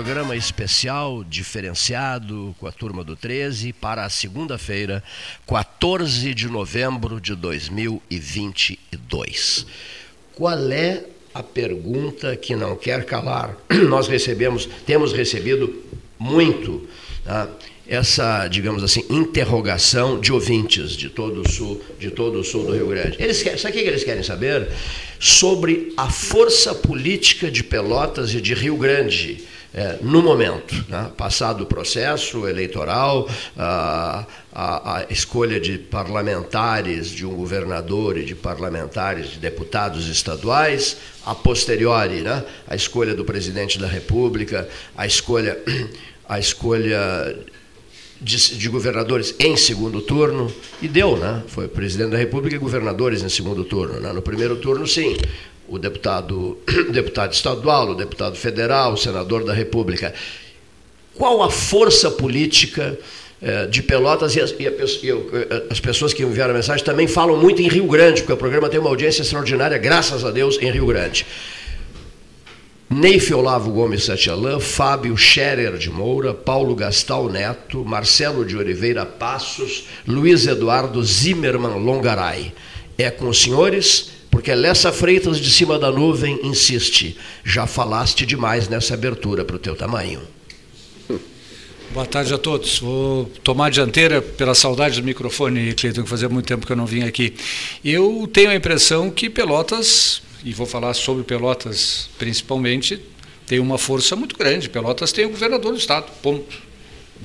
programa especial, diferenciado com a turma do 13 para a segunda-feira, 14 de novembro de 2022. Qual é a pergunta que não quer calar? Nós recebemos, temos recebido muito tá? essa, digamos assim, interrogação de ouvintes de todo o sul, de todo o sul do Rio Grande. Eles querem, sabe o que eles querem saber? Sobre a força política de Pelotas e de Rio Grande. É, no momento, né? passado o processo eleitoral, a, a, a, escolha de parlamentares, de um governador e de parlamentares, de deputados estaduais, a posteriori, né? a escolha do presidente da República, a escolha, a escolha de, de, governadores em segundo turno, e deu, né? Foi presidente da República e governadores em segundo turno. Né? No primeiro turno, sim, o deputado, deputado estadual, o deputado federal, o senador da República. Qual a força política eh, de Pelotas e, as, e, eh, as pessoas que enviaram a mensagem também falam muito em Rio Grande, porque o programa tem uma audiência extraordinária, graças a Deus, em Rio Grande. Neif Olavo Gomes Satialã, Fábio Scherer de Moura, Paulo Gastal Neto, Marcelo de Oliveira Passos, Luiz Eduardo Zimmermann Longaray. É com os senhores, porque Lessa Freitas de cima da nuvem insiste. Já falaste demais nessa abertura para o teu tamanho. Boa tarde a todos. Vou tomar a dianteira pela saudade do microfone, Cleiton, que fazia muito tempo que eu não vim aqui. Eu tenho a impressão que Pelotas e vou falar sobre Pelotas principalmente, tem uma força muito grande. Pelotas tem o governador do estado, ponto.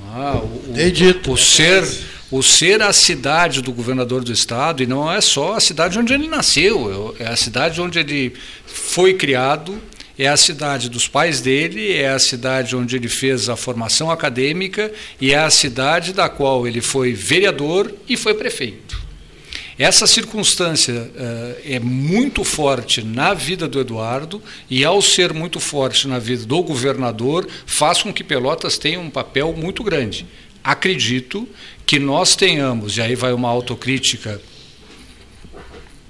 Ah, o, o, o ser o ser a cidade do governador do estado e não é só a cidade onde ele nasceu, é a cidade onde ele foi criado, é a cidade dos pais dele, é a cidade onde ele fez a formação acadêmica e é a cidade da qual ele foi vereador e foi prefeito. Essa circunstância uh, é muito forte na vida do Eduardo e, ao ser muito forte na vida do governador, faz com que Pelotas tenha um papel muito grande. Acredito que nós tenhamos, e aí vai uma autocrítica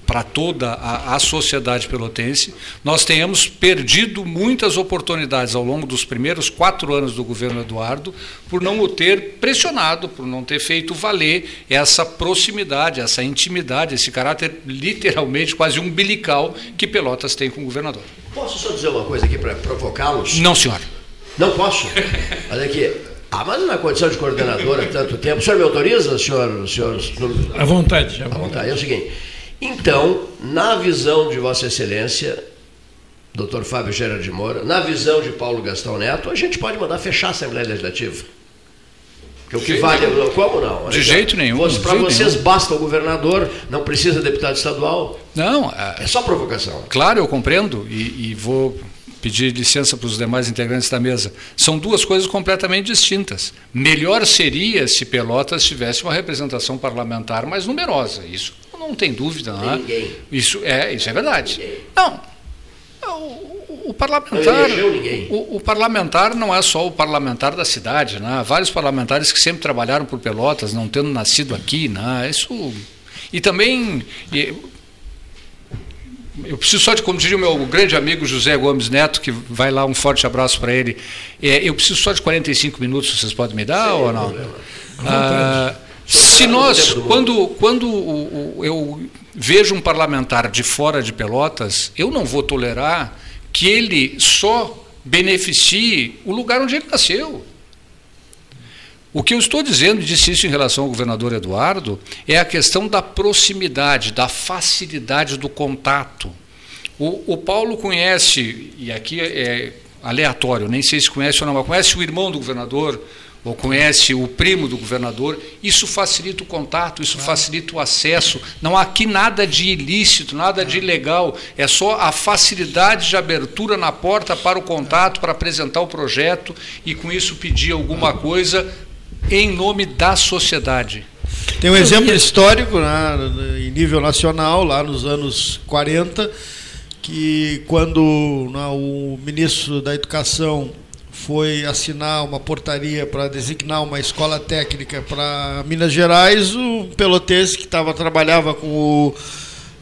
para toda a, a, sociedade pelotense, nós tenhamos perdido muitas oportunidades ao longo dos primeiros quatro anos do governo Eduardo por não o ter pressionado, por não ter feito valer essa proximidade, essa intimidade, esse caráter literalmente quase umbilical que Pelotas tem com o governador. Posso só dizer uma coisa aqui para provocá-los? Não, senhor. Não posso? Olha aqui. Ah, mas na condição de coordenador há tanto tempo. O senhor me autoriza, senhor? senhor... À vontade. À vontade. É o seguinte. Então, na visão de Vossa Excelência, Dr. Fábio Gerard de Moura, na visão de Paulo Gastão Neto, a gente pode mandar fechar a Assembleia Legislativa. Porque o que vale. É como não? De jeito nenhum. Para vocês nenhum. basta o governador, não precisa deputado estadual. Não. É, é só provocação. Claro, eu compreendo e, e vou pedir licença para os demais integrantes da mesa. São duas coisas completamente distintas. Melhor seria se Pelotas tivesse uma representação parlamentar mais numerosa. Isso não tem dúvida. Não é? Ninguém. Isso é, isso é verdade. Ninguém. Não. O, o parlamentar, o, o, parlamentar não é só o parlamentar da cidade, né? Há vários parlamentares que sempre trabalharam por Pelotas, não tendo nascido aqui, né? Isso e também eu preciso só de, como diria o meu grande amigo José Gomes Neto, que vai lá, um forte abraço para ele. É, eu preciso só de 45 minutos, vocês podem me dar ou não? Ah, se nós, quando, quando eu vejo um parlamentar de fora de Pelotas, eu não vou tolerar que ele só beneficie o lugar onde ele nasceu. O que eu estou dizendo, e disse isso em relação ao governador Eduardo, é a questão da proximidade, da facilidade do contato. O, o Paulo conhece, e aqui é aleatório, nem sei se conhece ou não, mas conhece o irmão do governador, ou conhece o primo do governador, isso facilita o contato, isso facilita o acesso. Não há aqui nada de ilícito, nada de ilegal, é só a facilidade de abertura na porta para o contato, para apresentar o projeto e com isso pedir alguma coisa em nome da sociedade. Tem um exemplo histórico né, em nível nacional, lá nos anos 40, que quando né, o ministro da Educação foi assinar uma portaria para designar uma escola técnica para Minas Gerais, o pelotense que tava, trabalhava com o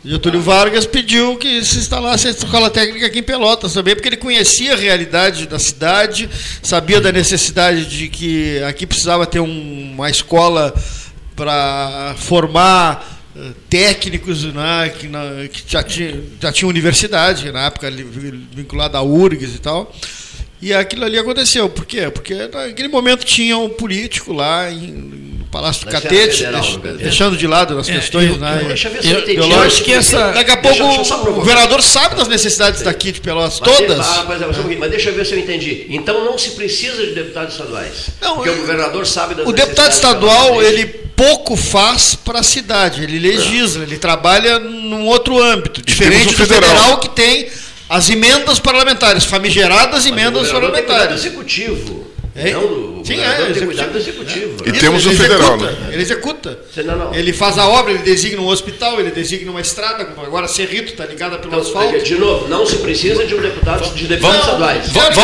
Getúlio Vargas pediu que se instalasse a escola técnica aqui em Pelotas também, porque ele conhecia a realidade da cidade, sabia da necessidade de que aqui precisava ter um, uma escola para formar eh, técnicos né, que, na, que já, tinha, já tinha universidade, na época vinculada à URGS e tal. E aquilo ali aconteceu. Por quê? Porque naquele momento tinha um político lá em, Palácio do Catete, deixa, deixando de lado as é, questões. Eu, né, deixa eu, eu, eu, eu acho que essa. Daqui a pouco deixa, o governador sabe das necessidades daqui de Pelotas, mas, todas. Ah, mas, mas, mas, deixa eu ver se eu entendi. Então não se precisa de deputados estaduais. Não, porque o governador sabe das O deputado estadual, ele pouco faz para a cidade, ele legisla, ele trabalha num outro âmbito, diferente do federal. federal que tem as emendas parlamentares, famigeradas emendas parlamentares. executivo. É? Não, o Sim, é, cuidado do executivo. E temos o federal, executa, né? Ele executa. Não, não. Ele faz a obra, ele designa um hospital, ele designa uma estrada. Agora Cerrito está ligada pelo então, asfalto. De novo, não se precisa de um deputado de deputados estaduais. Vamos,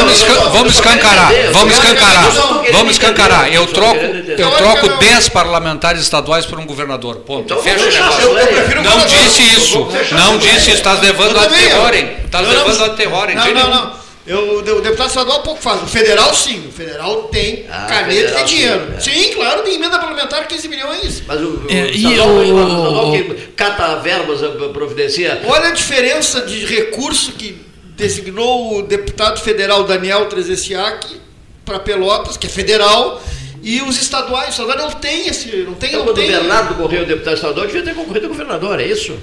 vamos escancarar, vamos escancarar, vamos escancarar. Eu troco, eu troco 10 parlamentares estaduais por um governador. Ponto. Então, Fecha o negócio. Não disse isso. Não disse isso. Estás levando a terrorem. Estás levando a terrorem. Não, não, não. Eu, o deputado estadual pouco faz. O federal, sim. O federal tem ah, caneta e dinheiro. Sim, é. sim, claro, tem emenda parlamentar 15 milhões. Mas o, é, o estadual, o, o estadual que cata verbas, eh, providencia. Olha a diferença de recurso que designou o deputado federal Daniel Trezessiak para Pelotas, que é federal, e os estaduais. O estadual não tem esse. Não tem, então, não quando tem... o Bernardo correu deputado estadual, devia ter concorrido ao governador, é isso?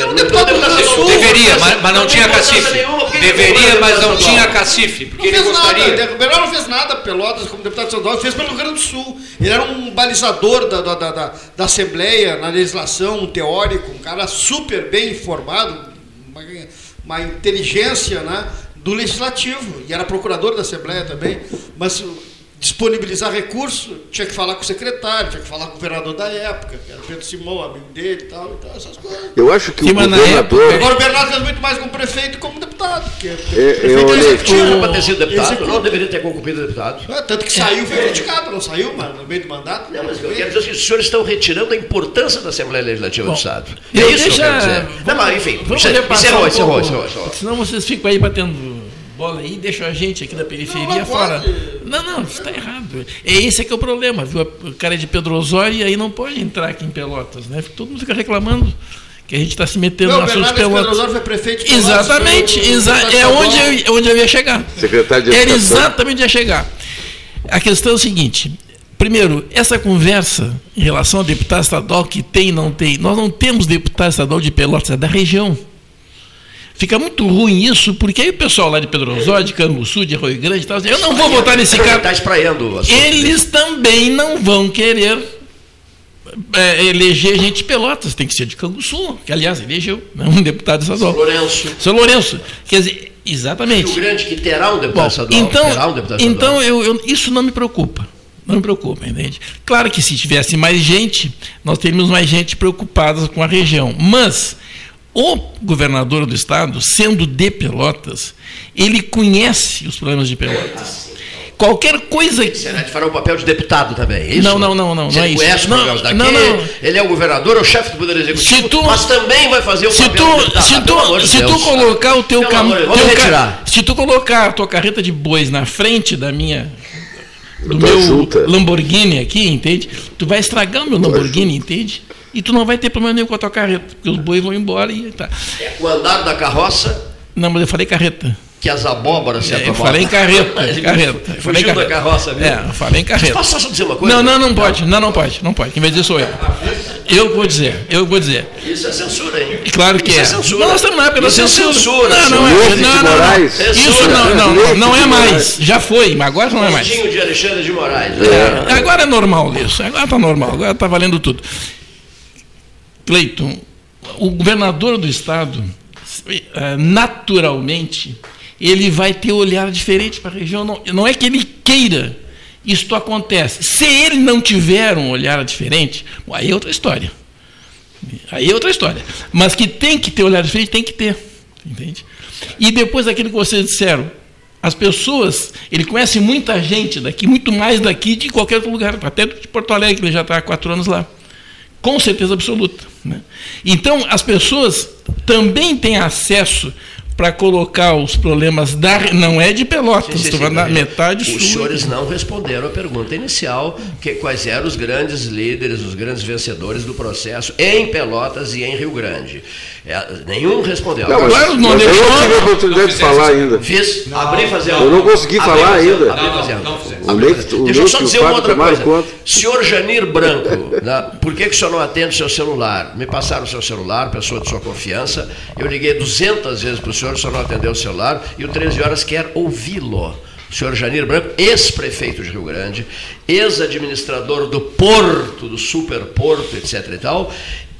Era um deputado do Sul. Deveria, mas, mas não tinha cacife. Deveria, mas não tinha cacife, porque ele gostaria. Nada. O Bernardo não fez nada, Pelotas, como deputado estadual, fez pelo Rio Grande do Sul. Ele era um balizador da, da, da, da Assembleia, na legislação, um teórico, um cara super bem informado, uma, uma inteligência né, do legislativo. E era procurador da Assembleia também. Mas disponibilizar recurso, tinha que falar com o secretário, tinha que falar com o governador da época, que era o Pedro Simão, amigo dele e tal, e tal, essas coisas. Eu acho que, que o governador... Época, agora o Bernardo fez muito mais como prefeito como deputado. Que é, é, prefeito executivo para ter sido deputado, não deveria ter concorrido deputado. É, tanto que saiu, foi criticado, não saiu, mas no meio do mandato. Não, mas eu quero dizer que os senhores estão retirando a importância da Assembleia Legislativa Bom, do Estado. É isso deixa, que eu quero dizer. Vamos, não, mas enfim, vamos encerrou, encerrou, encerrou, encerrou. Senão vocês ficam aí batendo bola aí, deixam a gente aqui da periferia não, fora. Não, não, isso está errado. É esse é que é o problema, viu? O cara é de Pedro Osório e aí não pode entrar aqui em Pelotas, né? Todo mundo fica reclamando que a gente está se metendo não, nas suas Pelotas. Pedro Osório foi prefeito de Exatamente, exa é onde eu, é onde eu ia chegar. Secretário de Era exatamente onde ia chegar. A questão é o seguinte, Primeiro, essa conversa em relação ao deputado estadual que tem e não tem, nós não temos deputado estadual de Pelotas, é da região. Fica muito ruim isso, porque aí o pessoal lá de Pedro Osório, de Canguçu, de Rio Grande, tá, eu não vou votar nesse cara. Espraiando. Eles também não vão querer é, eleger gente de Pelotas, tem que ser de Canguçu, que aliás elegeu né, um deputado estadual. São Lourenço. São Lourenço. Quer dizer, exatamente. Rio Grande que terá um deputado Bom, estadual. Então, um deputado então eu, eu, isso não me preocupa. Não me preocupa, entende? Claro que se tivesse mais gente, nós teríamos mais gente preocupada com a região. Mas o governador do estado, sendo de Pelotas, ele conhece os problemas de Pelotas. Qualquer coisa que. Senado fará o papel de deputado também, é isso? Não, não, não, não. Você não é conhece isso. os problemas daqui? Não, não. Ele é o governador, é o chefe do Poder Executivo, tu, mas também vai fazer o se papel tu, de deputado. Se tu, ah, se tu colocar o teu caminho. Se tu colocar a tua carreta de bois na frente da minha do meu Lamborghini aqui, entende? Tu vai estragar o meu Lamborghini, entende? E tu não vai ter problema nenhum com a tua carreta, porque os bois vão embora e tá. É o andar da carroça? Não, mas eu falei carreta. Que as abóboras se é, Eu falei em carreta. carreta. Eu falei carreta. da carroça mesmo. É, eu falei em carreta. Posso só dizer uma coisa? Não, não, não pode. Não, não pode. Não pode. Quem vai dizer sou eu. Eu vou dizer. Eu vou dizer. Isso é censura, hein? Claro que Isso é. é censura. Nós estamos época da censura. É censura. Não, não é. Não, não, não. Isso não, não, não, não é mais. Já foi, mas agora não é mais. de Alexandre de Moraes. É, agora é normal isso. Agora está normal. Agora está valendo tudo. Cleiton, o governador do estado, eh, naturalmente, ele vai ter olhar diferente para a região. Não, não é que ele queira, isto acontece. Se ele não tiver um olhar diferente, aí é outra história. Aí é outra história. Mas que tem que ter olhar diferente, tem que ter. Entende? E depois daquilo que vocês disseram, as pessoas, ele conhece muita gente daqui, muito mais daqui de qualquer outro lugar, até de Porto Alegre, ele já está há quatro anos lá com certeza absoluta. Né? Então, as pessoas também têm acesso para colocar os problemas da. Não é de Pelotas, Sim, sim, estou sim, falando da mas metade Os sul. senhores não responderam a pergunta inicial, que quais eram os grandes líderes, os grandes vencedores do processo em Pelotas e em Rio Grande. É, nenhum respondeu. Não, mas, Claro, não mas eu não tive a oportunidade de falar ainda. Fiz, abri e fazer Eu não consegui abri falar fazer- ainda. abri Não, fazer- não, não abri fazer- o Deixa eu só dizer uma outra coisa. conta. Senhor Janir Branco, né, por que, que o senhor não atende o seu celular? Me passaram o seu celular, pessoa de sua confiança. Eu liguei 200 vezes para o senhor, o senhor não atendeu o celular. E o 13 horas quer ouvi-lo. O senhor Janir Branco, ex-prefeito de Rio Grande, ex-administrador do Porto, do Superporto, etc. e tal,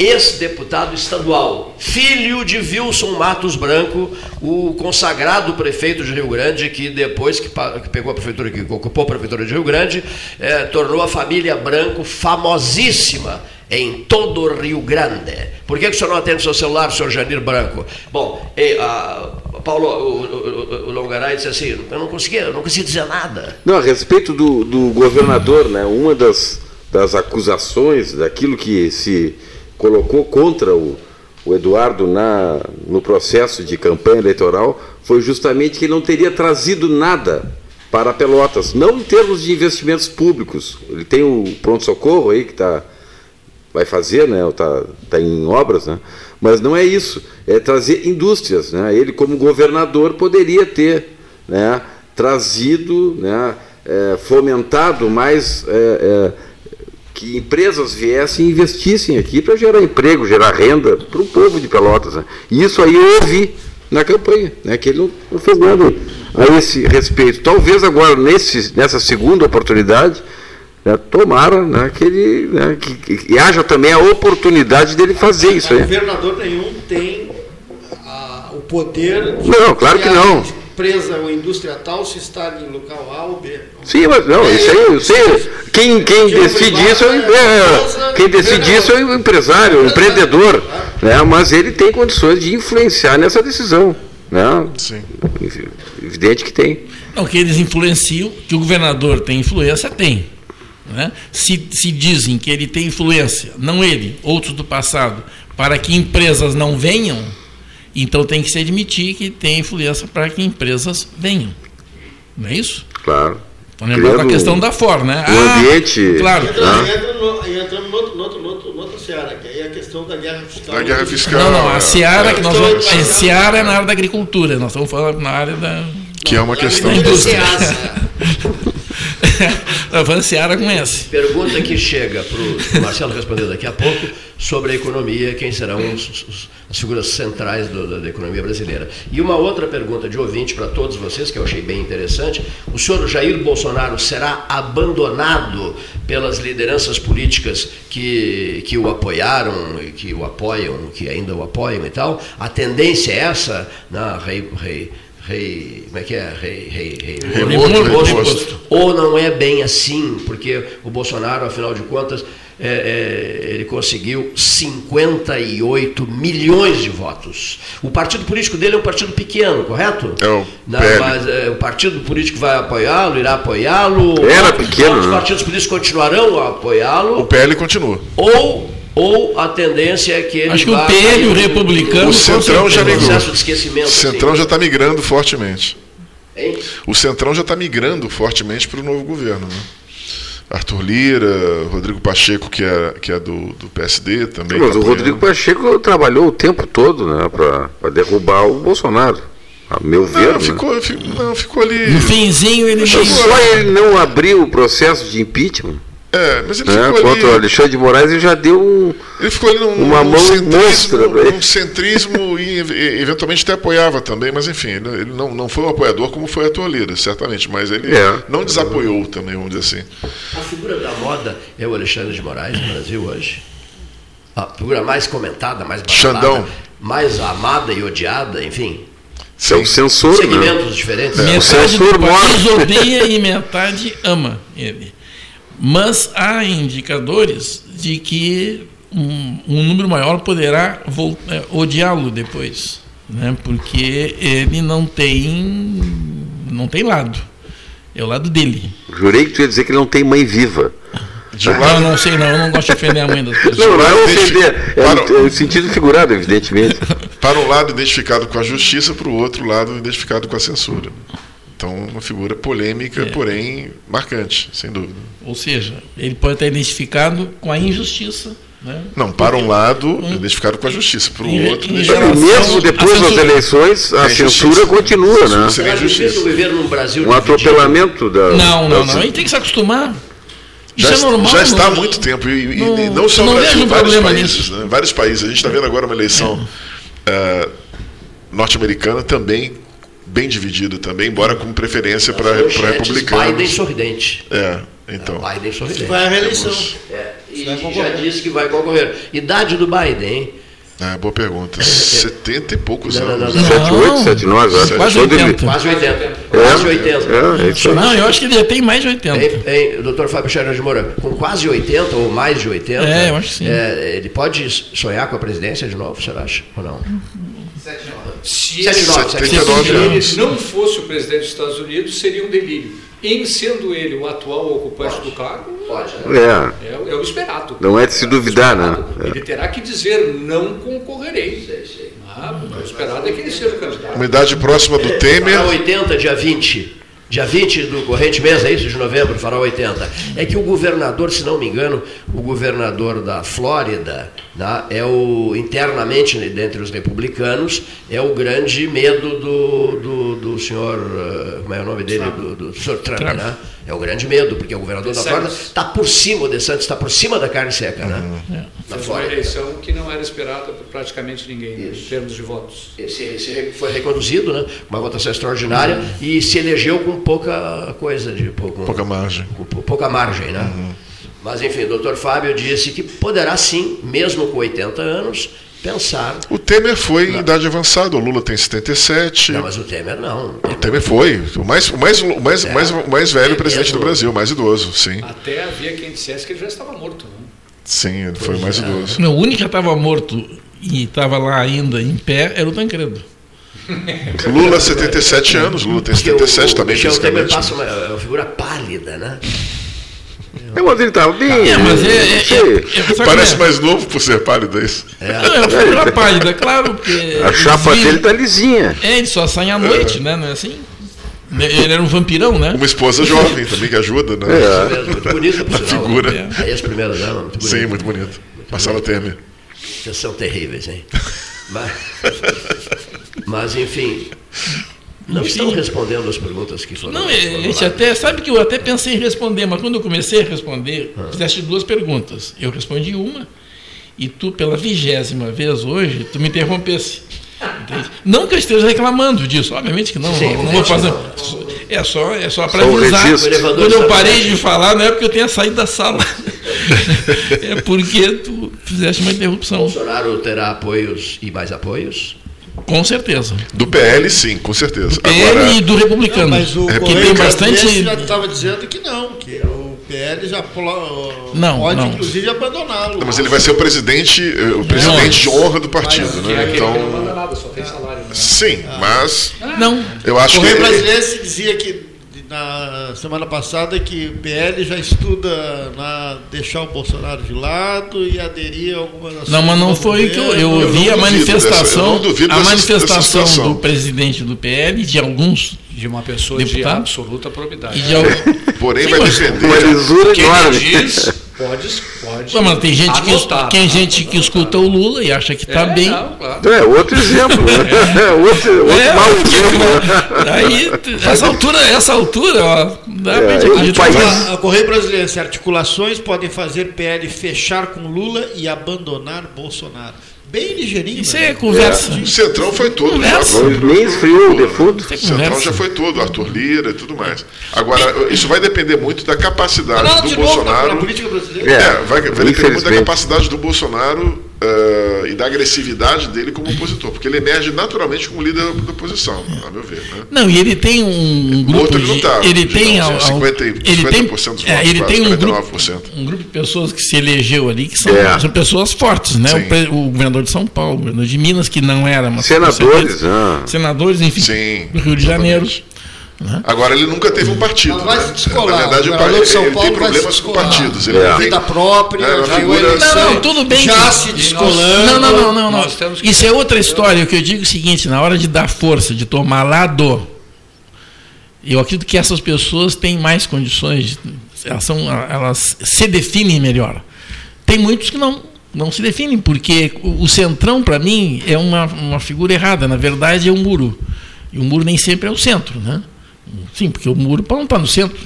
ex-deputado estadual, filho de Wilson Matos Branco, o consagrado prefeito de Rio Grande, que depois que, pegou a prefeitura, que ocupou a prefeitura de Rio Grande, eh, tornou a família Branco famosíssima em todo o Rio Grande. Por que, que o senhor não atende o seu celular, senhor Janir Branco? Bom, e, ah, Paulo, o, o, o Longaray disse assim, eu não conseguia, eu não conseguia dizer nada. Não, a respeito do, do governador, né, uma das, das acusações, daquilo que se colocou contra o, o Eduardo na, no processo de campanha eleitoral, foi justamente que ele não teria trazido nada para Pelotas, não em termos de investimentos públicos. Ele tem o pronto-socorro aí que está vai fazer, né? Está tá em obras, né? Mas não é isso. É trazer indústrias, né? Ele como governador poderia ter, né? Trazido, né? É, fomentado mais é, é, que empresas viessem e investissem aqui para gerar emprego, gerar renda para o povo de Pelotas. Né? E isso aí eu ouvi na campanha, né? Que ele não, não fez nada a esse respeito. Talvez agora nesse, nessa segunda oportunidade né, tomara né, que ele né, que, que- que haja também a oportunidade dele fazer isso aí. governador nenhum tem ah, o poder de Não, claro que não. Empresa ou indústria tal se está em local A ou B. Sim, mas não, isso aí eu sei. Quem, quem decide isso é, o- é, quem decide isso é o empresário, o empreendedor. Né, mas ele tem condições de influenciar nessa decisão. Né? Sim. Evidente que tem. Não, que eles influenciam, que o governador tem influência, tem. né? Se, se dizem que ele tem influência, não ele, outros do passado, para que empresas não venham, então tem que se admitir que tem influência para que empresas venham. Não é isso? Claro. Então, lembrando a Criando questão da Ford, né? um ambiente- Claro. Entra, Ah. entra no, e entramos no outro, no outro, no outro, no outro seara, que aí é a questão da guerra fiscal. Da guerra fiscal. Não, não, a é, Seara é, que nós vamos. A Seara é na área da agricultura, nós estamos falando na área da. Que é uma questão. Da indústria. Seasa. Estamos falando Seara com S. Pergunta que chega para o Marcelo responder daqui a pouco sobre a economia, quem serão os- os- as figuras centrais do- da, da economia brasileira. E uma outra pergunta de ouvinte para todos vocês, que eu achei bem interessante: o senhor Jair Bolsonaro será abandonado pelas lideranças políticas que, que o apoiaram, que o apoiam, que ainda o apoiam e tal? A tendência é essa? Na, rei, rei, rei, como é que é? Rei, rei, rei. Moço. Ou não é bem assim, porque o Bolsonaro, afinal de contas, é, é, ele conseguiu 58 milhões de votos. O partido político dele é um partido pequeno, correto? É o PL. mas é, o partido político vai apoiá-lo, irá apoiá-lo. Era Outros- pequeno, né? partidos políticos continuarão a O apoiá-lo. PL continua. Ou, ou a tendência é que ele Acho que o PL, o no- republicano, no- O Centrão já migrou. processo de esquecimento. O Centrão assim. já está migrando fortemente. Hein? O Centrão já está migrando fortemente para o novo governo. Né? Arthur Lira, Rodrigo Pacheco, que é, que é do, do PSD também. Mas tá o apoiando. Rodrigo Pacheco trabalhou o tempo todo né, para derrubar o Bolsonaro. A meu ver. Não, né? ficou, fi- não, ficou ali. No finzinho ele Só ele não abriu o processo de impeachment É, mas ele né, ficou contra o ali. Alexandre de Moraes e já deu um. Ele ficou ali num, Uma num mão centrismo, monstra ele. num centrismo e, eventualmente até apoiava também, mas enfim, ele, ele não, não foi um apoiador como foi a tua Lira, certamente, mas ele É. não desapoiou também, vamos dizer assim. A figura da moda é o Alexandre de Moraes no Brasil hoje. A figura mais comentada, mais badalada, Xandão. mais amada e odiada, enfim. É o censor, né? segmentos diferentes. É. O Metade censor do país odeia e metade ama ele. Mas há indicadores de que um, um número maior poderá eh, odiá-lo depois, né? porque ele não tem, não tem lado. É o lado dele. Jurei que tu ia dizer que ele não tem mãe viva. De Não, lado, não sei não, eu não gosto de ofender a mãe das pessoas. Não, não é ofender, é para- é sentido figurado, evidentemente. para um lado identificado com a justiça, para o outro lado identificado com a censura. Então, uma figura polêmica, porém marcante, sem dúvida. Ou seja, ele pode estar identificado com a injustiça. Né? Não, para um lado, identificado com a justiça, para Em- o outro, em E mesmo depois a das eleições, a É censura continua, né? Seria injustiça. governo no Brasil Um atropelamento da. Não, não, não. Ele tem que se acostumar. Isso Já, é normal. já está há não- muito tempo, e, e- não- e não só não no Brasil, vários países. Né? Vários países. A gente está vendo agora uma eleição eh, norte-americana também bem dividida, também, embora com preferência para Manchetes, Biden republicanos. sorridente. É, então. Biden sorridente. Vai à reeleição. É, e Vai já disse que vai concorrer. Idade do Biden, hein? Ah, boa pergunta. 70 e poucos Não, não, anos. não, né? não. 78, 79, acho. Quase Quando ele- 80. Quase 80. É, Quase 80. É, é isso aí. Não, eu acho que ele já tem mais de 80. Hein, hein, doutor Fábio Scherer de Moura, com quase 80 ou mais de 80, É, eu acho que sim. é, ele pode sonhar com a presidência de novo, você acha? Ou não? Se 79, 79 ele não fosse o presidente dos Estados Unidos, seria um delírio. Em sendo ele o atual ocupante do cargo, Pode, né? É, é, o- é o esperado. não é de se duvidar, né? Ele terá que dizer não concorrerei. Ah, o esperado é que ele seja o candidato. Uma idade próxima do Temer. Fará 80, dia 20. Dia 20 do corrente mês, é isso? De novembro, fará 80. É que o governador, se não me engano, o governador da Flórida, né, é o, internamente, né, dentre os republicanos, é o grande medo do, do, do senhor, eh, como é o nome dele? Do, do senhor Trump, Trump. né? É o grande medo, porque o governador da. Flórida está por cima, o DeSantis está por cima da carne seca, né? É. Na Fez uma eleição que não era esperada por praticamente ninguém, Isso. em termos de votos. Esse, esse foi reconduzido, né? Uma votação extraordinária e se elegeu com pouca coisa, de pouco, Pouca margem. com pou- pouca margem, né? Mas enfim, o doutor Fábio disse que poderá sim, mesmo com 80 anos, pensar. O Temer foi em idade avançada, o Lula tem 77. Não, mas o Temer não. O Temer foi. O mais, o mais, o mais, É. mais, o mais velho É presidente mesmo. do Brasil, o mais idoso, sim. Até havia quem dissesse que ele já estava morto. Né? Sim, ele foi o mais é. idoso. Não, o único que estava morto e estava lá ainda em pé era o Tancredo. Lula, 77 anos, Lula tem Porque o, 77 o também, Michel Temer fisicamente. passa uma, é uma figura pálida, né? É, mas ele estava bem. É, mas é. é, é, é, Parece é? mais novo por ser pálido, é isso? Não, é uma figura pálida, claro, porque. A chapa dele tá lisinha. É, ele só sai à noite, né? Não é assim? Ele era um vampirão, né? Uma esposa jovem também que ajuda, né? É. Isso mesmo, muito bonita, por sinal. Figura. né? A ex-primeira dama, muito bonita. Sim, muito bonito. Marcela Temer. Vocês são terríveis, hein? Mas, mas enfim, não estão respondendo as perguntas que foram. Não, é, a gente lá. até. Sabe que eu até pensei em responder, mas quando eu comecei a responder, fizeste duas perguntas. Eu respondi uma, e tu, pela vigésima vez hoje, tu me interrompesse. Entende? Não que eu esteja reclamando disso, obviamente que não. Sim, não, não vou fazer. não. É só, é só para o avisar. O Quando eu parei de falar, não é porque eu tenha saído da sala. é porque tu fizeste uma interrupção. Bolsonaro terá apoios e mais apoios? Com certeza. Do PL, sim, com certeza. PL Agora, e do republicano. Mas o É, que Correio tem bastante. já estava dizendo que não, que o PL já Não, pode, não. inclusive, abandoná-lo. Não, mas ele vai ser o presidente, eh, o presidente de honra do partido, Que é né? aquele que não Então, manda nada, só tem salário. Né? sim, mas Não. eu O acho que Correio ele, Brasileiro se dizia que na semana passada que o PL já estuda na deixar o Bolsonaro de lado e aderir a algumas ações Não, mas não foi que eu, eu Eu vi não a manifestação, dessa- a dessa- manifestação dessa situação. do presidente do PL, de alguns De uma pessoa de absoluta probidade. e de porém Sim, vai mas- depender. Uma lisura Quem enorme. diz, pode, pode. Não, mas tem gente que, anotar, tem tá? gente que escuta o Lula e acha que está É, bem. não, claro. É, outro exemplo. né? outro outro É, mau exemplo. Aí, essa altura, essa altura, ó, É, país- A, a Correio Brasileiro, se articulações podem fazer PL fechar com Lula e abandonar Bolsonaro. Bem ligeirinho. Isso né? é conversa. O Centrão foi todo. Conversa. Nem esfriou o defunto. É O Centrão já foi todo, Arthur Lira e tudo mais. Agora, isso vai depender muito da capacidade do de novo, na, na Bolsonaro. política brasileira. É, vai, vai depender muito da capacidade do Bolsonaro eh, e da agressividade dele como opositor, porque ele emerge naturalmente como líder da oposição, a meu ver. Né? Não, e ele tem um grupo outro ele não de, tá, ele de tem al- al- 50 e- ele tem 50% dos votos, é, ele quase, tem um grupo 49%. um grupo de pessoas que se elegeu ali que são, É. são pessoas fortes, né? O, o governador de São Paulo, o governador de Minas que não era, mas Senadores, ah. senadores, enfim, Sim, do Rio de Janeiro. Né? Agora ele nunca teve um partido. Mas vai né? descolar. Na verdade, O o governador de São Paulo tem problemas com partidos. Ele É. não tem Vida própria, É, já figura- Não, não, tudo bem. já se descolando. Não, não, não, não, não. Que- Isso é outra história. O que eu digo é o seguinte: na hora de dar força, de tomar lado, eu acredito que essas pessoas têm mais condições, elas, são, elas se definem melhor. Tem muitos que não, não se definem, porque o o centrão, para mim, é uma, uma figura errada. Na verdade, é um muro. E o muro nem sempre é o centro, né? Sim, porque o muro não está no centro.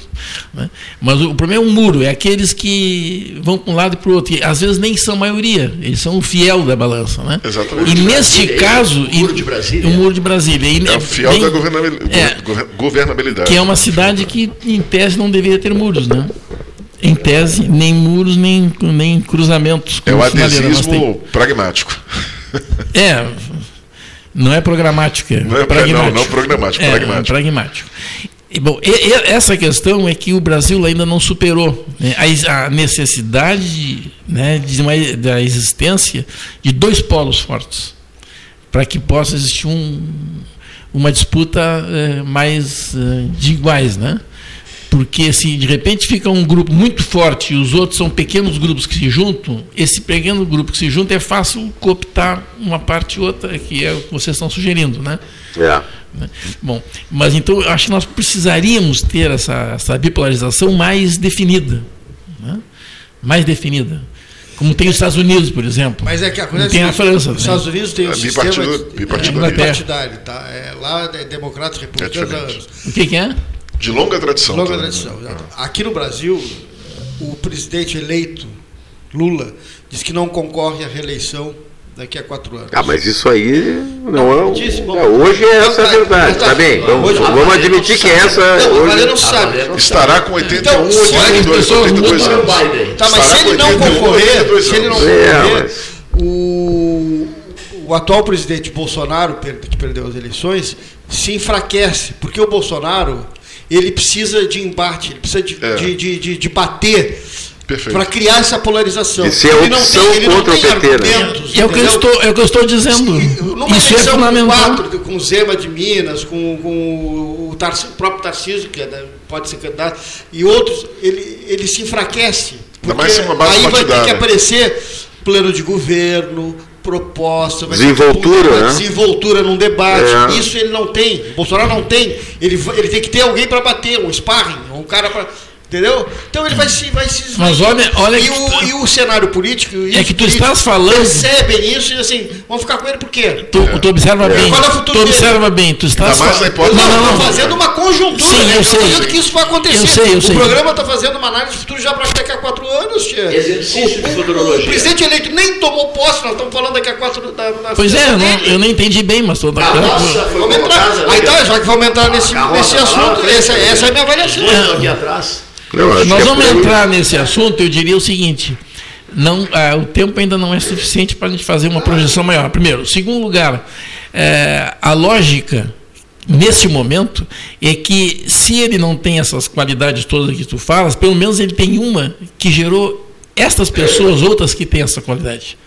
Né? Mas o problema é o muro, é aqueles que vão para um lado e para o outro. E, às vezes nem são maioria, eles são o fiel da balança. Né? Exatamente. E neste Brasília, caso. o muro de Brasília. O muro de Brasília. E, É o fiel bem- da governabil- é, gover- governabilidade. que é uma cidade que, em tese, não deveria ter muros, né? Em tese, nem muros, nem, nem cruzamentos. É o adesismo pragmático. É, não é programático, é Não é pra- pragmático. não, não programático, é, pragmático. é pragmático. E, bom, e- e- essa questão é que o Brasil ainda não superou né, a a, necessidade né, de uma, da existência de dois polos fortes para que possa existir um, uma disputa eh, mais eh, de iguais, né? Porque se de repente fica um grupo muito forte e os outros são pequenos grupos que se juntam, esse pequeno grupo que se junta é fácil cooptar uma parte e outra, que é o que vocês estão sugerindo, né? É. né? Bom, mas então eu acho que nós precisaríamos ter essa, essa bipolarização mais definida, né? mais definida, como tem os Estados Unidos, por exemplo. Mas é que a coisa Não tem é a França, Os né? Estados Unidos tem um É sistema bipartidário. é bipartidário, tá? É, lá é e há diferente. anos. O que, que é? De longa tradição. Longa também, tradição. né? exato. Aqui no Brasil, o presidente eleito, Lula, diz que não concorre à reeleição daqui a quatro anos. Ah, mas isso aí não é. é, hoje é essa a tá, verdade. Tá tá. bem, vamos, Hoje- vamos Ah, admitir que não essa. Não, o hoje- não sabe. Estará com 81, Então, se 82, pessoas 82 mudam, anos. Tá, mas Estará se ele não 81, concorrer, 82 se ele não. É, concorrer, mas- o, o atual presidente Bolsonaro, que perdeu as eleições, se enfraquece, porque o Bolsonaro ele precisa de embate, ele precisa de, É. de, de, de- de bater para criar essa polarização. Ser a ele não tem, ele não contra o tem né? argumentos, É o que eu estou, é o que eu estou dizendo. Numa Isso é eleição com fundamental. quatro, com Zema de Minas, com, com o, Tarci- o próprio Tarcísio, que é pode ser candidato, e outros, ele, ele se enfraquece. Ainda mais Porque se uma base aí vai ter que aparecer plano de governo, proposta, vai ter Desenvoltura, que- né? desenvoltura num debate. É. Isso ele não tem. O Bolsonaro não tem. Ele, ele tem que ter alguém para bater, um sparring, um cara para. Entendeu? Então ele vai se. Vai se Mas olha- olha e, que o, tu- e o cenário político. É que tu estás falando- Percebem isso e assim, vão ficar com ele por quê? Tu, tu observa bem. É o futuro Tu dele? observa bem. Tu estás mais hipótese- Eu Não, não, não, estou não. fazendo uma conjuntura. Sim, né? eu estou sei. dizendo que isso vai acontecer. Eu sei, eu o sei. programa está fazendo uma análise de futuro já para daqui a quatro anos, tia. Exercício de O futurologia. presidente eleito nem tomou posse, nós estamos falando daqui a quatro da, da Pois é, eu não, eu não entendi bem, mas tô, A nossa foi Vamos entrar. colocada. Aí tá, já que vamos entrar nesse, nesse tá assunto, essa, né? essa é a minha avaliação. Aqui atrás. Nós é vamos aí. entrar nesse assunto, eu diria o seguinte: não, ah, o tempo ainda não é suficiente para a gente fazer uma projeção maior. Primeiro. Segundo lugar, eh, a lógica, nesse momento, é que se ele não tem essas qualidades todas que tu falas, pelo menos ele tem uma que gerou estas pessoas, outras que têm essa qualidade.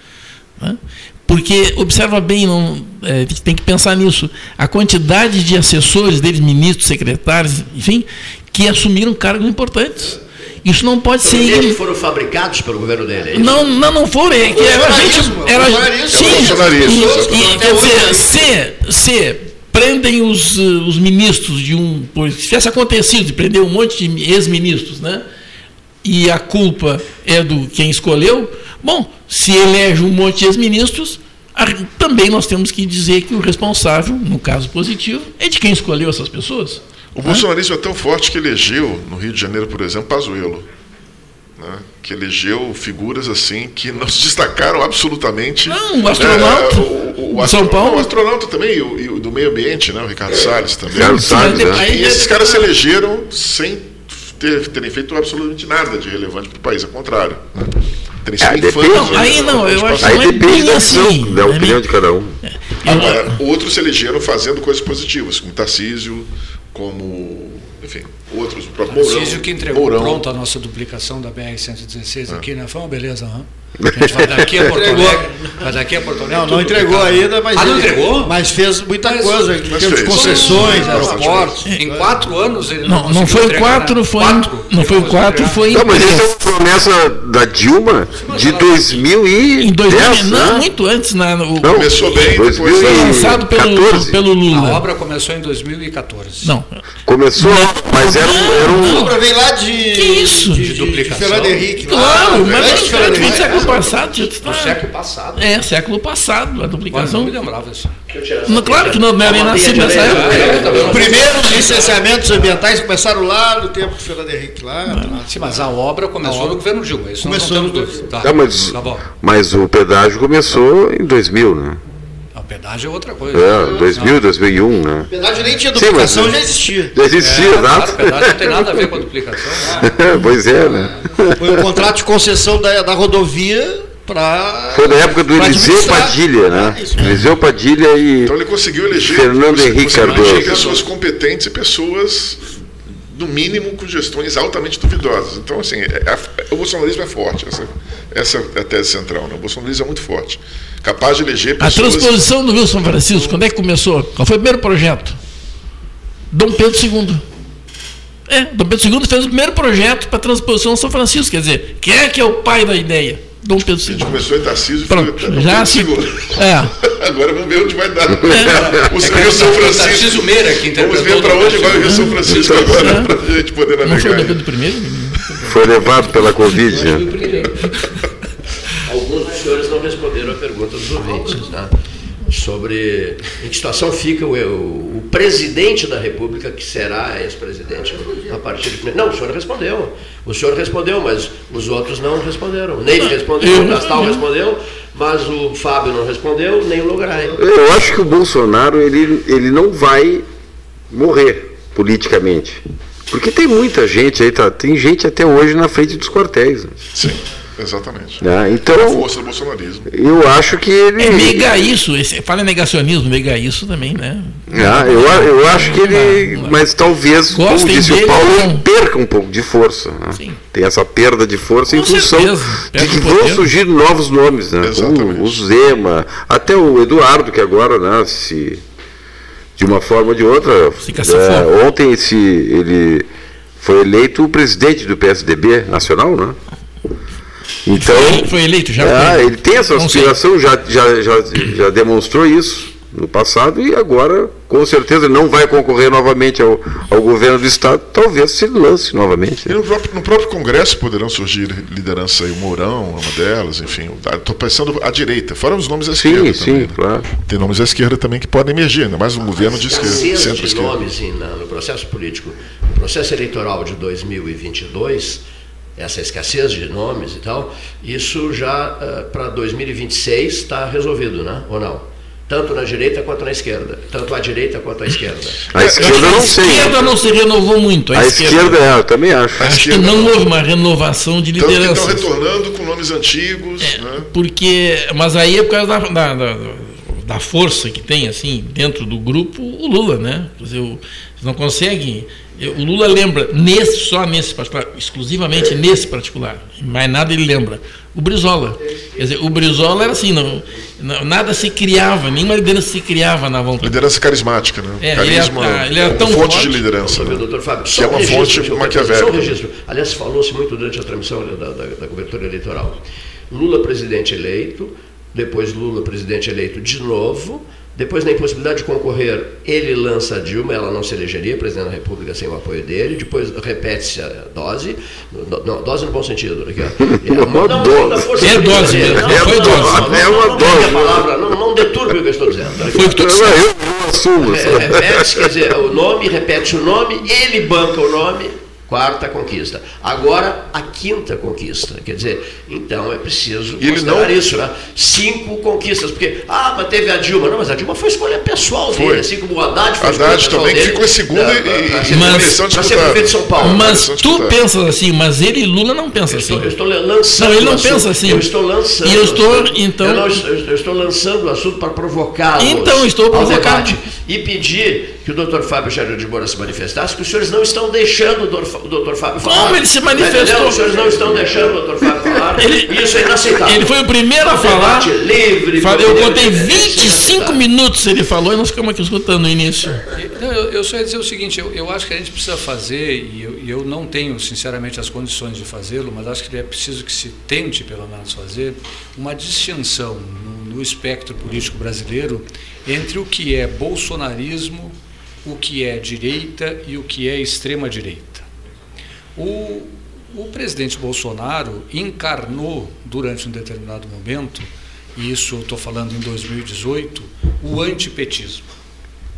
né? Porque, observa bem, não, é, tem que pensar nisso. A quantidade de assessores deles, ministros, secretários, enfim, que assumiram cargos importantes. Isso não pode ser. Eles foram fabricados pelo governo dele. é? Não, não, não foram. É que era gente. Bolsonarismo, Era, sim, É e, quer dizer, se, se prendem os, eh, os ministros de um. Se tivesse acontecido de prender um monte de ex-ministros, né? E a culpa é do quem escolheu, bom, se elege um monte de ex-ministros, também nós temos que dizer que o responsável, no caso positivo, é de quem escolheu essas pessoas. O bolsonarismo é tão forte que elegeu, no Rio de Janeiro, por exemplo, Pazuello. Né? Que elegeu figuras assim que não se destacaram absolutamente. Não, o astronauta É, o, o de astro- São Paulo. O astronauta também, e o, e o do meio ambiente, né? o Ricardo Salles também. Ricardo Salles, né? E esses caras se elegeram sem ter- terem feito absolutamente nada de relevante para o país, ao contrário. Né? Terem É, sido depende. infames, Não, aí não, eu acho Aí Não é depende bem assim, da não é opinião de cada um. Agora, outros se elegeram fazendo coisas positivas, como Tarcísio, como, enfim, outros, o próprio Mourão. Que entregou Mourão. pronto a nossa duplicação da BR-116 aqui, né? Foi uma beleza, hã? A gente vai daqui a Porto. Alegre. Vai daqui a Porto Alegre. Não, não entregou ainda, mas. Ah, não ele- entregou? Mas fez muita Mas- coisa, em mas termos de fez. concessões, Sim, aeroportos. Em quatro anos ele não Não, não foi entregar, quatro, né? foi. Quatro. Não foi quatro, foi em Não, mas essa é uma promessa da Dilma de 2010, Em 2000, não, né? muito antes, na, o, Não, Começou bem, depois- foi 2014. lançado pelo, pelo A Lula. obra começou em 2014. Não, Começou, mas era um, era um- veio lá de. Que isso? De, De de, de duplicação. Fernando Henrique. lá, claro, antes mas não foi Henrique. século passado. tinha- No século passado. É, século passado, a Mas não duplicação. me lembrava isso. Não, claro que não, não era nascido nessa época. Os primeiros licenciamentos ambientais começaram lá no tempo do Fernando Henrique lá. lá. Sim, mas a obra começou no governo Dilma. Isso Começou nós não no temos dúvida. Tá, Não, mas, tá bom. mas o pedágio começou em 2000, né? A pedágio é outra coisa. É, 2000, 2001, né? Verdade, nem tinha Sim, duplicação, mas- já existia. Já existia, É, claro, exato. pedágio não tem nada a ver com a duplicação. pois é, né? Foi um contrato de concessão da, da rodovia para. Foi na época do Eliseu. Padilha, né? Isso mesmo. Eliseu Padilha e. Então ele conseguiu eleger Fernando Henrique Cardoso. pessoas competentes e pessoas, no mínimo, com gestões altamente duvidosas. Então, assim, é- é- o bolsonarismo é forte. Essa, essa é a tese central. Né? O bolsonarismo é muito forte. Capaz de eleger A pessoas. transposição do Rio São Francisco, quando é que começou? Qual foi o primeiro projeto? Dom Pedro II. É, Dom Pedro II fez o primeiro projeto para transposição de São Francisco. Quer dizer, quem é que é o pai da ideia? Dom Pedro A gente II. começou em Tarcísio e Pronto, foi já se-. É. Agora vamos ver onde vai dar. É O Rio São Francisco. Tarcísio Meira que Vamos ver para onde vai o Rio São Francisco agora, para a gente poder Não foi o navegar. Dom Pedro I? Foi levado pela Covid. né? Alguns dos senhores não responderam a pergunta dos ouvintes, né? Sobre em que situação fica o, o- o presidente da República, que será ex-presidente a partir de. Não, o senhor respondeu. O senhor respondeu, mas os outros não responderam. Ney respondeu, eu o Gastal respondeu, mas o Fábio não respondeu, nem o Lograi. Eu acho que o Bolsonaro ele, ele não vai morrer politicamente. Porque tem muita gente aí, tá, tem gente até hoje na frente dos quartéis. né? Sim, exatamente. Né? A Então, força do bolsonarismo. eu acho que ele. É mega isso, esse, fala em negacionismo, mega isso também, né? Ah, eu, a- eu acho que ele. Mas talvez, como disse o Paulo, ele não. perca um pouco de força. né? Tem essa perda de força em Com função certeza, de que o vão surgir novos nomes, né? Exatamente. Como o Zema, até o Eduardo, que agora, né, se. De uma forma ou de outra. Se é, ontem esse, ele foi eleito o presidente do PSDB nacional, né? Então. Foi, foi eleito já? Ah, foi? ele tem essa aspiração, já, já, já, já demonstrou isso no passado e agora, com certeza, não vai concorrer novamente ao, ao governo do Estado, talvez se lance novamente. E no próprio, no próprio Congresso poderão surgir lideranças aí, o Mourão, uma delas, enfim. Estou pensando à direita, fora os nomes à esquerda Sim, também. sim, né? claro. Tem nomes à esquerda também que podem emergir, ainda mais um governo de esquerda, de centro-esquerda. nomes em- na- no processo político, no processo eleitoral de 2022, essa escassez de nomes e tal, isso já para 2026 está resolvido, né? Ou não? Tanto na direita quanto na esquerda. Tanto à direita quanto à esquerda. A esquerda eu A não sei. esquerda não se renovou muito. A, A esquerda é, eu também acho. A Acho que esquerda não houve uma renovação de que estão liderança. retornando com nomes antigos. né? Porque, mas aí é por causa da, da, da, da força que tem assim dentro do grupo o Lula, né? Quer dizer, o- Eles não conseguem. O Lula lembra nesse só nesse particular, exclusivamente nesse particular. Mais nada ele lembra. O Brizola. Quer dizer, o Brizola era assim, não, não- nada se criava, nenhuma liderança se criava na vontade. Liderança carismática, né? É, Carisma, ele é- ele é tão fonte forte. de liderança. Né? doutor Fábio, Que é um uma registro, fonte maquiavélica. Só um registro. Aliás, falou-se muito durante a transmissão da, da, da cobertura eleitoral. Lula presidente eleito, depois Lula presidente eleito de novo, depois na impossibilidade de concorrer, ele lança a Dilma, ela não se elegeria presidente da República sem o apoio dele, depois repete-se a dose, no- não, dose no bom sentido. Aqui, ó. É uma não, dose. não, da força É do dose Não, foi não, dose. É uma não, não diga dose. a palavra, não, não deturbe o que eu estou dizendo. Foi o que tu Eu, disseste. eu, eu assumo. É, repete, quer dizer, o nome, repete o nome, ele banca o nome, quarta conquista. Agora, a quinta conquista. Quer dizer, então é preciso E considerar não- isso, né? Cinco conquistas, porque, ah, mas teve a Dilma. Não, mas a Dilma foi escolha pessoal Foi. dele, assim como o Haddad foi Haddad escolha pessoal também, que dele. ficou em segundo e- Mas- pra ser prefeito de São Paulo. Mas tu pensas assim, mas ele e Lula não pensam Eu estou, assim. eu estou lançando Não, ele não pensa assim. Eu estou lançando. E eu o estou, assunto. então- Eu, não estou- eu estou lançando o assunto para provocá-los. Então, estou provocando. E pedir que o doutor Fábio Jair de Moura se manifestasse, que os senhores não estão deixando o doutor Fábio falar. Como ele se manifestou? Os senhores não estão deixando o doutor Fábio falar. Ele- Isso é inaceitável. Ele foi o primeiro a falar. Livre. Falei, Eu contei independente, 25 inaceitável. minutos ele falou e nós ficamos aqui escutando no início. Não, eu, eu só ia dizer o seguinte, eu, eu acho que a gente precisa fazer, e eu, e eu não tenho, sinceramente, as condições de fazê-lo, mas acho que é preciso que se tente, pelo menos, fazer uma distinção no, no espectro político brasileiro entre o que é bolsonarismo, o que é direita e o que é extrema-direita. O, o presidente Bolsonaro encarnou, durante um determinado momento, e isso eu estou falando em 2018, o antipetismo.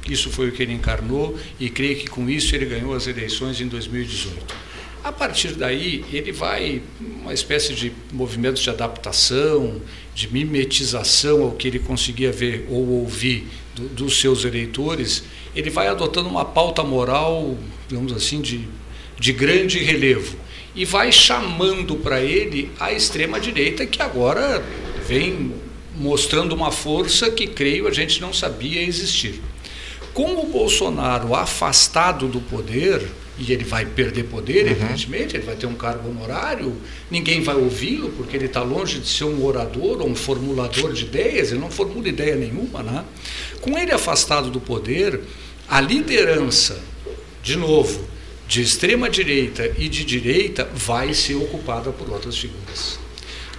Isso foi o que ele encarnou e creio que com isso ele ganhou as eleições em 2018. A partir daí, ele vai uma espécie de movimentos de adaptação, de mimetização ao que ele conseguia ver ou ouvir do- dos seus eleitores, ele vai adotando uma pauta moral, digamos assim, de, de grande relevo e vai chamando para ele a extrema-direita, que agora vem mostrando uma força que creio a gente não sabia existir. Com o Bolsonaro afastado do poder, e ele vai perder poder, evidentemente, ele vai ter um cargo honorário, ninguém vai ouvi-lo, porque ele está longe de ser um orador ou um formulador de ideias, ele não formula ideia nenhuma. Né? Com ele afastado do poder, a liderança, de novo, de extrema direita e de direita, vai ser ocupada por outras figuras.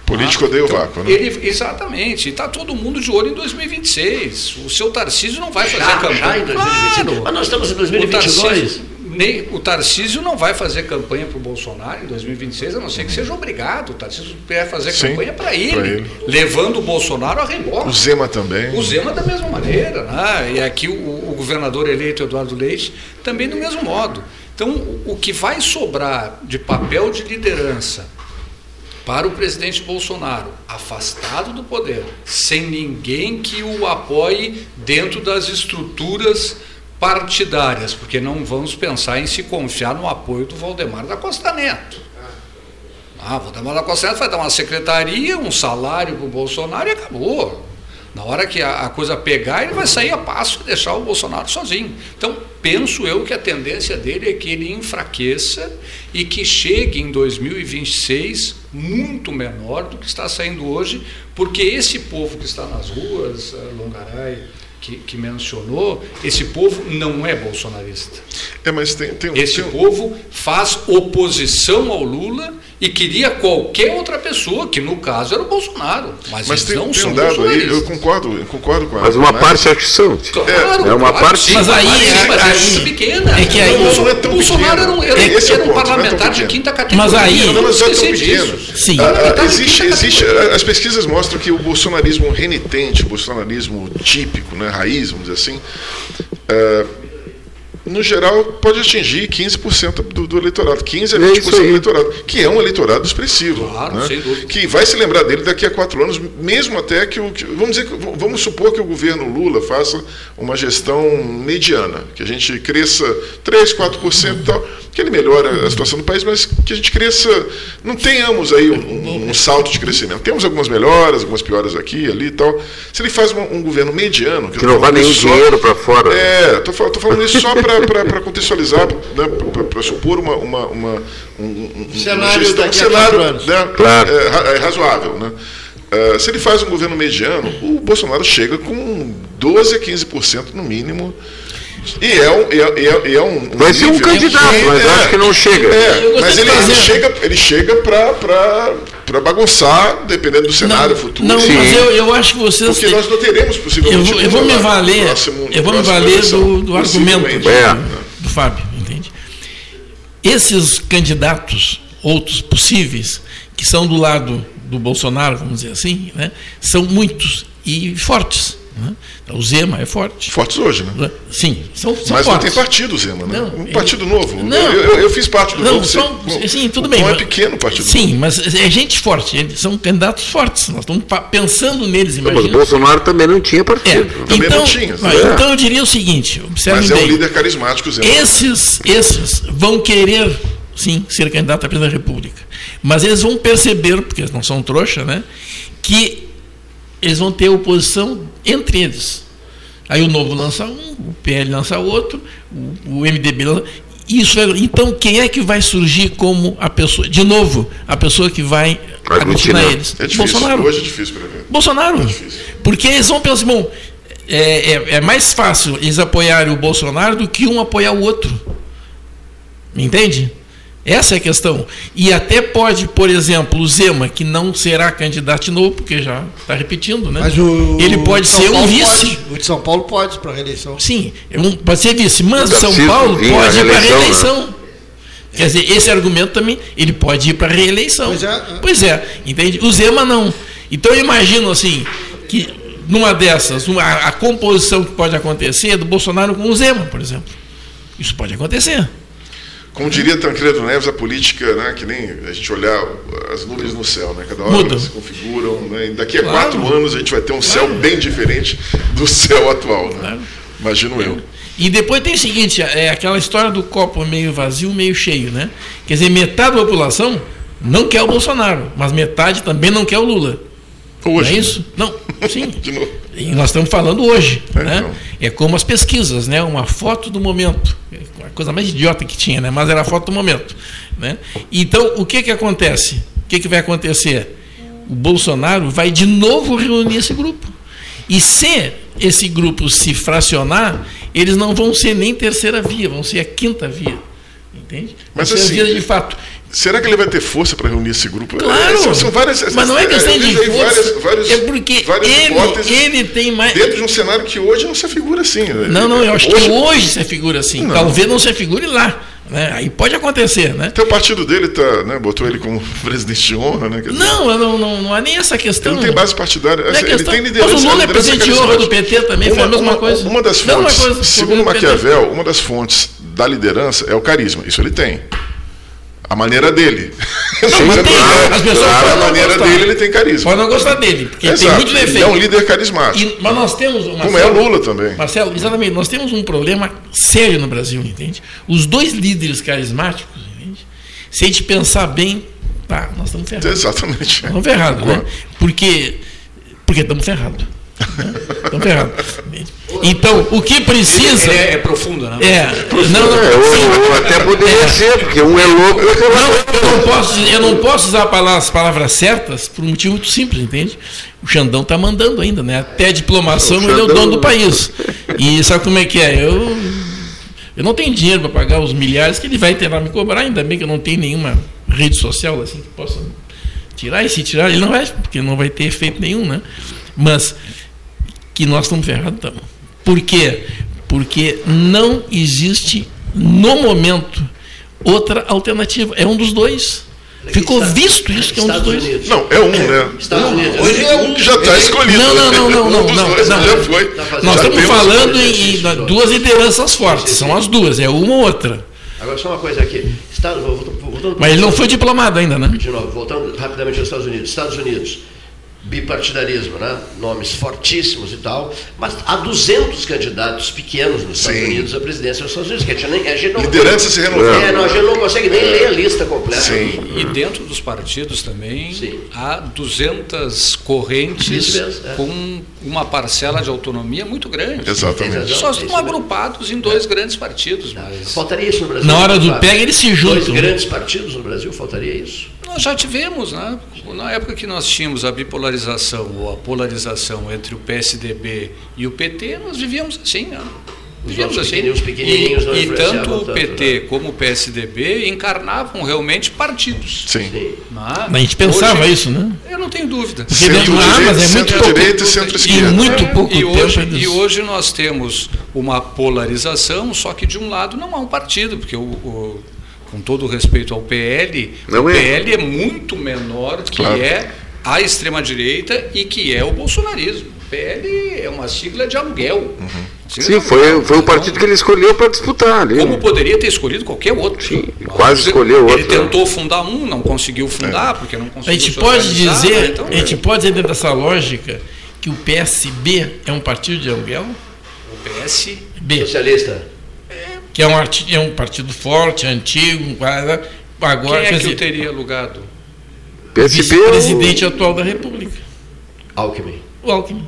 Político Ah, odeia o então, vácuo, né? Ele, exatamente. Está todo mundo de olho em 2026. O seu Tarcísio não vai fazer Já, campanha. já em 2025. Claro. Mas nós estamos em O 2022. Nem, o Tarcísio não vai fazer campanha para o Bolsonaro em 2026, a não ser que seja obrigado. O Tarcísio vai fazer Sim, campanha para ele, ele. levando o Bolsonaro a remorso. O Zema também. O Zema da mesma maneira, né? e aqui o, o governador eleito Eduardo Leite também do mesmo modo. Então, o que vai sobrar de papel de liderança para o presidente Bolsonaro, afastado do poder, sem ninguém que o apoie dentro das estruturas partidárias, porque não vamos pensar em se confiar no apoio do Valdemar da Costa Neto. Ah, Valdemar da Costa Neto vai dar uma secretaria, um salário para o Bolsonaro e acabou. Na hora que a, coisa pegar, ele vai sair a passo e deixar o Bolsonaro sozinho. Então, penso eu que a tendência dele é que ele enfraqueça e que chegue em 2026 muito menor do que está saindo hoje, porque esse povo que está nas ruas, eh, Longaray, que, que mencionou, esse povo não é bolsonarista. É, mas tem, tem, Esse tem, povo faz oposição ao Lula e queria qualquer outra pessoa, que no caso era o Bolsonaro. Mas, mas tem, não tem são um dado aí, eu concordo, eu concordo com a Mas uma análise. parte acho que são. Claro, É uma claro, parte- sim, Mas aí- sim, mas é aí- muito pequena. é que aí- o Não é tão Bolsonaro era um, era, é era um ponto, é parlamentar de quinta categoria. Mas aí- não Não, mas não é tão esquecer pequeno. Sim. Ah, ah, existe, existe, categoria. as pesquisas mostram que o bolsonarismo renitente, o bolsonarismo típico, né, raiz, vamos dizer assim, ah, no geral pode atingir 15% do, do eleitorado, 15 a É 20% isso do eleitorado, que é um eleitorado expressivo, Claro, né, sem dúvida. que vai se lembrar dele daqui a quatro anos, mesmo até que o que- vamos dizer, que- vamos supor que o governo Lula faça uma gestão mediana, que a gente cresça 3, 4% e tal, que ele melhore a situação do país, mas que a gente cresça, não tenhamos aí um, um salto de crescimento. Temos algumas melhoras, algumas piores aqui, ali e tal. Se ele faz um, um governo mediano, Que não vai eu tô falando nenhum só- dinheiro para fora. é, tô falando isso só para contextualizar, né, para supor uma, uma, uma- um, um- Cenário gestão, um cenário né, Claro. é, é razoável. Né? É, se ele faz um governo mediano, o Bolsonaro chega com 12 a 15% no mínimo. E é um. E é, e é- e é um, um Vai ser um candidato, É, mas acho que não chega. É, mas ele, ele chega, ele chega para bagunçar, dependendo do cenário futuro. Não, Sim. mas eu, eu acho que vocês. Porque têm- nós não teremos possivelmente. eu, vou- eu vou me valer, próximo- eu vou me valer eleição. do, do argumento Possivelmente. do, É. do Fábio, entende? Esses candidatos, outros possíveis, que são do lado do Bolsonaro, vamos dizer assim, né, são muitos e fortes. Né? O Zema é forte. Fortes hoje, né? Sim, são, são Mas não fortes. tem partido, Zema, né? Não, um partido novo. Não. eu, eu- eu fiz parte do Não, novo. são, você- sim, tudo o bem. Tom é pequeno o partido Sim, novo. mas é gente forte, eles são candidatos fortes. Nós estamos pensando neles, Mas o imagina. Bolsonaro também não tinha É, partido. Também então, não tinha, mas é. então eu diria o seguinte, observem Mas é um bem. líder carismático, Zema. Esses, esses vão querer, sim, ser candidato a presidente da República. Mas eles vão perceber, porque eles não são trouxa, né? Que eles vão ter oposição entre eles. Aí o Novo lança um, o PL lança outro, o, o MDB lança. isso é, então quem é que vai surgir como a pessoa, de novo, a pessoa que vai aglutinar eles? É difícil, Bolsonaro. Hoje é difícil para ver. Bolsonaro. É difícil. Porque eles vão pensar, bom, é, é, é, mais fácil eles apoiarem o Bolsonaro do que um apoiar o outro. Entende? Essa é a questão. E até pode, por exemplo, o Zema, que não será candidato de novo, porque já está repetindo, né? Mas o, ele pode ser um vice. Pode. O de São Paulo pode para a reeleição. Sim, pode ser vice, mas o São Paulo pode ir para a reeleição. Né? Quer dizer, esse argumento também, ele pode ir para a reeleição. Pois é. Pois é, entende? O Zema não. Então eu imagino assim, que numa dessas, uma, a composição que pode acontecer é do Bolsonaro com o Zema, por exemplo. Isso pode acontecer. Como diria Tancredo Neves, a política, né, que nem a gente olhar as nuvens no céu, né, cada hora Muda. se configuram. Né, daqui a claro. quatro anos a gente vai ter um claro. céu bem diferente do céu atual. Né? Claro. Imagino eu. E depois tem o seguinte, é aquela história do copo meio vazio, meio cheio, né? Quer dizer, metade da população não quer o Bolsonaro, mas metade também não quer o Lula. Hoje. Não é isso? Não, sim. De novo. E nós estamos falando hoje. É, né? Então. é como as pesquisas, né? uma foto do momento. A coisa mais idiota que tinha, né? mas era a foto do momento. Né? Então, o que, que acontece? O que, que vai acontecer? O Bolsonaro vai de novo reunir esse grupo. E se esse grupo se fracionar, eles não vão ser nem terceira via, vão ser a quinta via. Entende? Mas assim, via de fato. Será que ele vai ter força para reunir esse grupo? Claro. É, são, são várias, mas não é questão de força. Várias, várias, é porque ele, ele tem mais. Dentro de um cenário que hoje não se figura assim. Né? Não, não, eu acho hoje... que hoje se figura assim. Não. Talvez não se figure lá. Né? Aí pode acontecer, né? Então o partido dele tá, né, botou ele como presidente de honra, né? Dizer, não, não, não, não há nem essa questão. Ele não tem base partidária. Assim, ele tem liderança. Mas o Lula é presidente de honra do PT também, uma, foi a mesma uma, coisa. Uma das fontes, coisa, segundo Maquiavel, uma das fontes da liderança é o carisma. Isso ele tem. A maneira dele. Não, tem, claro, as pessoas claro, a maneira gostar. dele, ele tem carisma. Pode não gostar dele, porque Exato. tem muito defeito. Ele é um líder carismático. E, mas nós temos. Marcelo, Como é o Lula também. Marcelo, exatamente. Nós temos um problema sério no Brasil, entende? Os dois líderes carismáticos, entende? Se a gente pensar bem, tá, nós estamos ferrados. Exatamente. Estamos ferrados, né? Porque, porque estamos ferrados. Estamos ferrados. Então, o que precisa. É, é, é profundo, né? É. Não, não, é, ou, até poderia é. ser, porque um é louco e outro é não, eu não posso Eu não posso usar as palavras certas por um motivo muito simples, entende? O Xandão está mandando ainda, né? Até a diplomação ele é o dono do país. E sabe como é que é? Eu, eu não tenho dinheiro para pagar os milhares que ele vai ter lá me cobrar, ainda bem que eu não tenho nenhuma rede social assim que possa tirar, e se tirar, ele não vai, porque não vai ter efeito nenhum, né? Mas que nós estamos ferrados, estamos. Por quê? Porque não existe, no momento, outra alternativa. É um dos dois. Ficou visto isso que é um dos dois. Unidos. Não, é um, né? Estados Unidos. Hoje é um que já está escolhido. Não, não, não, não, não. não, não. Já foi. Tá Nós já estamos falando em, em duas lideranças fortes, são as duas, é uma ou outra. Agora só uma coisa aqui. Estado, voltando Mas ele não foi diplomado ainda, né? De novo, voltando rapidamente aos Estados Unidos. Estados Unidos bipartidarismo, né? nomes fortíssimos e tal, mas há 200 candidatos pequenos nos Estados Sim. Unidos à presidência dos Estados Unidos. Que a gente, nem, a gente não, Liderança se renovando. É, não, a gente não consegue nem ler a lista completa. Sim. E dentro dos partidos também Sim. há 200 correntes mesmo, é. com uma parcela de autonomia muito grande. Exatamente. Só estão agrupados em dois é. grandes partidos. Mas... Faltaria isso no Brasil. Na hora do pega, eles se juntam. Dois grandes partidos no Brasil, faltaria isso. Nós já tivemos, né? Na época que nós tínhamos a bipolarização ou a polarização entre o PSDB e o PT, nós vivíamos assim, né? Vivíamos assim. Os pequenininhos e, e tanto o PT tanto, como o PSDB encarnavam realmente partidos. Sim. Sim. Mas, a gente pensava hoje, isso, né? Eu não tenho dúvida. Centro, ah, mas é muito pouco, direita e centro-esquerda. E muito pouco e tempo. Hoje, e hoje nós temos uma polarização, só que de um lado não há um partido, porque o, o com todo o respeito ao PL, Não o é. PL é muito menor que claro. é a extrema-direita e que é o bolsonarismo. O PL é uma sigla de aluguel. Uhum. Sim, foi, foi o partido que ele escolheu para disputar ali. Como poderia ter escolhido qualquer outro. Sim, quase escolheu outro. Ele tentou fundar um, não conseguiu fundar, é. porque não conseguiu. A gente pode dizer, então, a gente pode dizer dentro dessa lógica que o PSB é um partido de aluguel? O PSB. Socialista que é um, é um partido forte, antigo, agora Quem é que dizer, teria alugado? PSB vice-presidente atual da República. Alckmin. O Alckmin.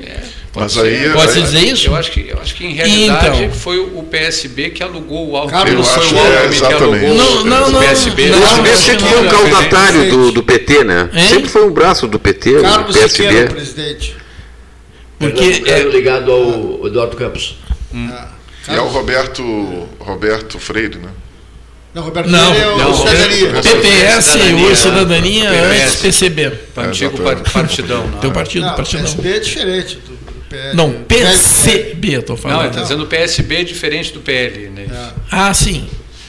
É. Mas aí. Pode-se aí- dizer isso? Eu acho que, eu acho que em realidade Então. foi o PSB que alugou o Alckmin. Carlos, Não foi acho o que é, Alckmin que alugou Não, não, o não, PSB. não, O não, PSB não, sempre não, foi um não, caudatário do, do PT, né? Hein? Sempre foi um braço do PT, Carlos o Siqueira, PSB. presidente. Porque Porque é é, ligado ao Eduardo Campos. E é o Roberto, Roberto Freire, né? Não, Roberto Não, Freire é o não, cidadania. não. PPS Cidadania, ou Cidadania PPS. antes PCB. Antigo exatamente. partidão. não. Teu partido, Não, partidão. PSB é diferente do PL. Não, PCB, eu tô Não, ele falando. está dizendo o PSB diferente do PL. Né? Ah, sim.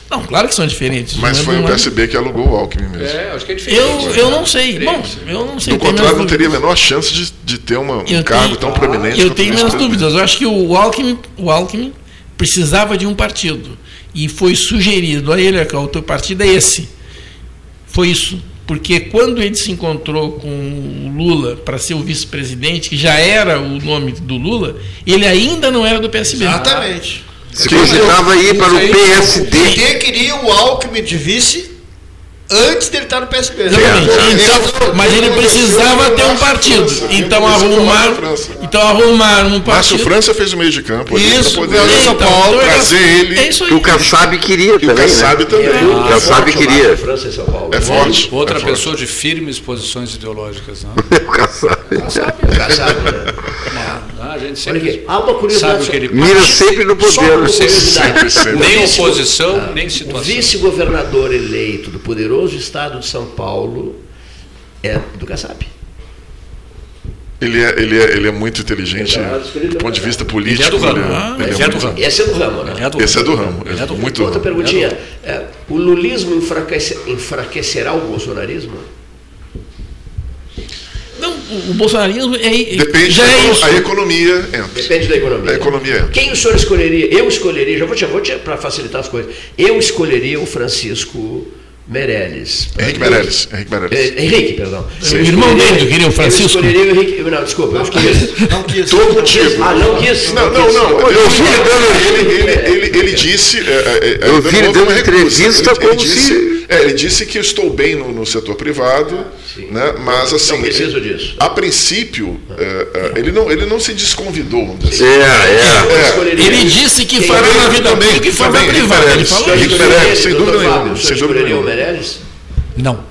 Não, claro que são diferentes. Mas foi é- o é- PSB que alugou o Alckmin mesmo. É, acho que é diferente. Eu, eu não sei. Bom, eu não sei. Do contrário, não teria a menor chance de, de ter uma, um Eu cargo tenho- tão proeminente. Eu tenho minhas dúvidas. Eu acho que o Alckmin, o Alckmin precisava de um partido. E foi sugerido a ele que o teu partido é esse. Foi isso. Porque quando ele se encontrou com o Lula para ser o vice-presidente, que já era o nome do Lula, ele ainda não era do PSB. Exatamente. Se cogitava ir para o O PSD. PT queria o Alckmin de vice antes dele estar no PSB. Exatamente. Então, mas ele precisava ter um partido. Então arrumar, então arrumar um Márcio partido. França fez o meio de campo ali Isso, para poder Belo São Paulo, trazer ele. É isso aí. Que o Kassab queria E o também, Kassab né? também. É, o Kassab forte, queria. Márcio França em São Paulo. É forte. Outra é forte. pessoa de firmes posições ideológicas. Né? O Kassab. Kassab, né? Ah, a gente sempre há uma sabe curiosidade. o que ele Mira sempre no poder. Sempre, sempre. Nem O vice- oposição, nem O situação. vice-governador eleito do poderoso estado de São Paulo é do Kassab. Ele é, ele, é, ele é muito inteligente é do ponto de vista Ele é político. do ramo. ele é- Ah, ele é ele é do muito- ramo. Esse é do ramo, né? É do Esse é do ramo. É do muito Outra ramo. perguntinha. É, o lulismo enfraquece- enfraquecerá o bolsonarismo? Não, o, bolsonarismo é, Depende já da é isso. a economia entra. Depende da economia. A economia entra. Quem o senhor escolheria? Eu escolheria, já vou te, vou te para facilitar as coisas. Eu escolheria o Francisco Meirelles. Henrique Meirelles. Henrique Meirelles. É, Henrique, perdão. O irmão dele, eu queria o Francisco. Eu escolheria o Henrique. Não, desculpa, eu escolheria. Não quis. Todo Não quis? motivo. Ah, não quis? Não, não, não. Eu Eu quis. vi ele dando. Ele, ele, ele, ele disse. é, é, é, Eu vi ele dando entrevista Ele- ele como disse- se- É, ele disse que eu estou bem no, no setor privado, né? mas assim. Não preciso disso. A princípio, é, é, ele, não, ele não se desconvidou, É, assim. é. Eu escolheria- Ele disse que fará na vida pública e fará privada. Ele falou isso. sem dúvida nenhuma, sem dúvida nenhuma. Meirelles? Não.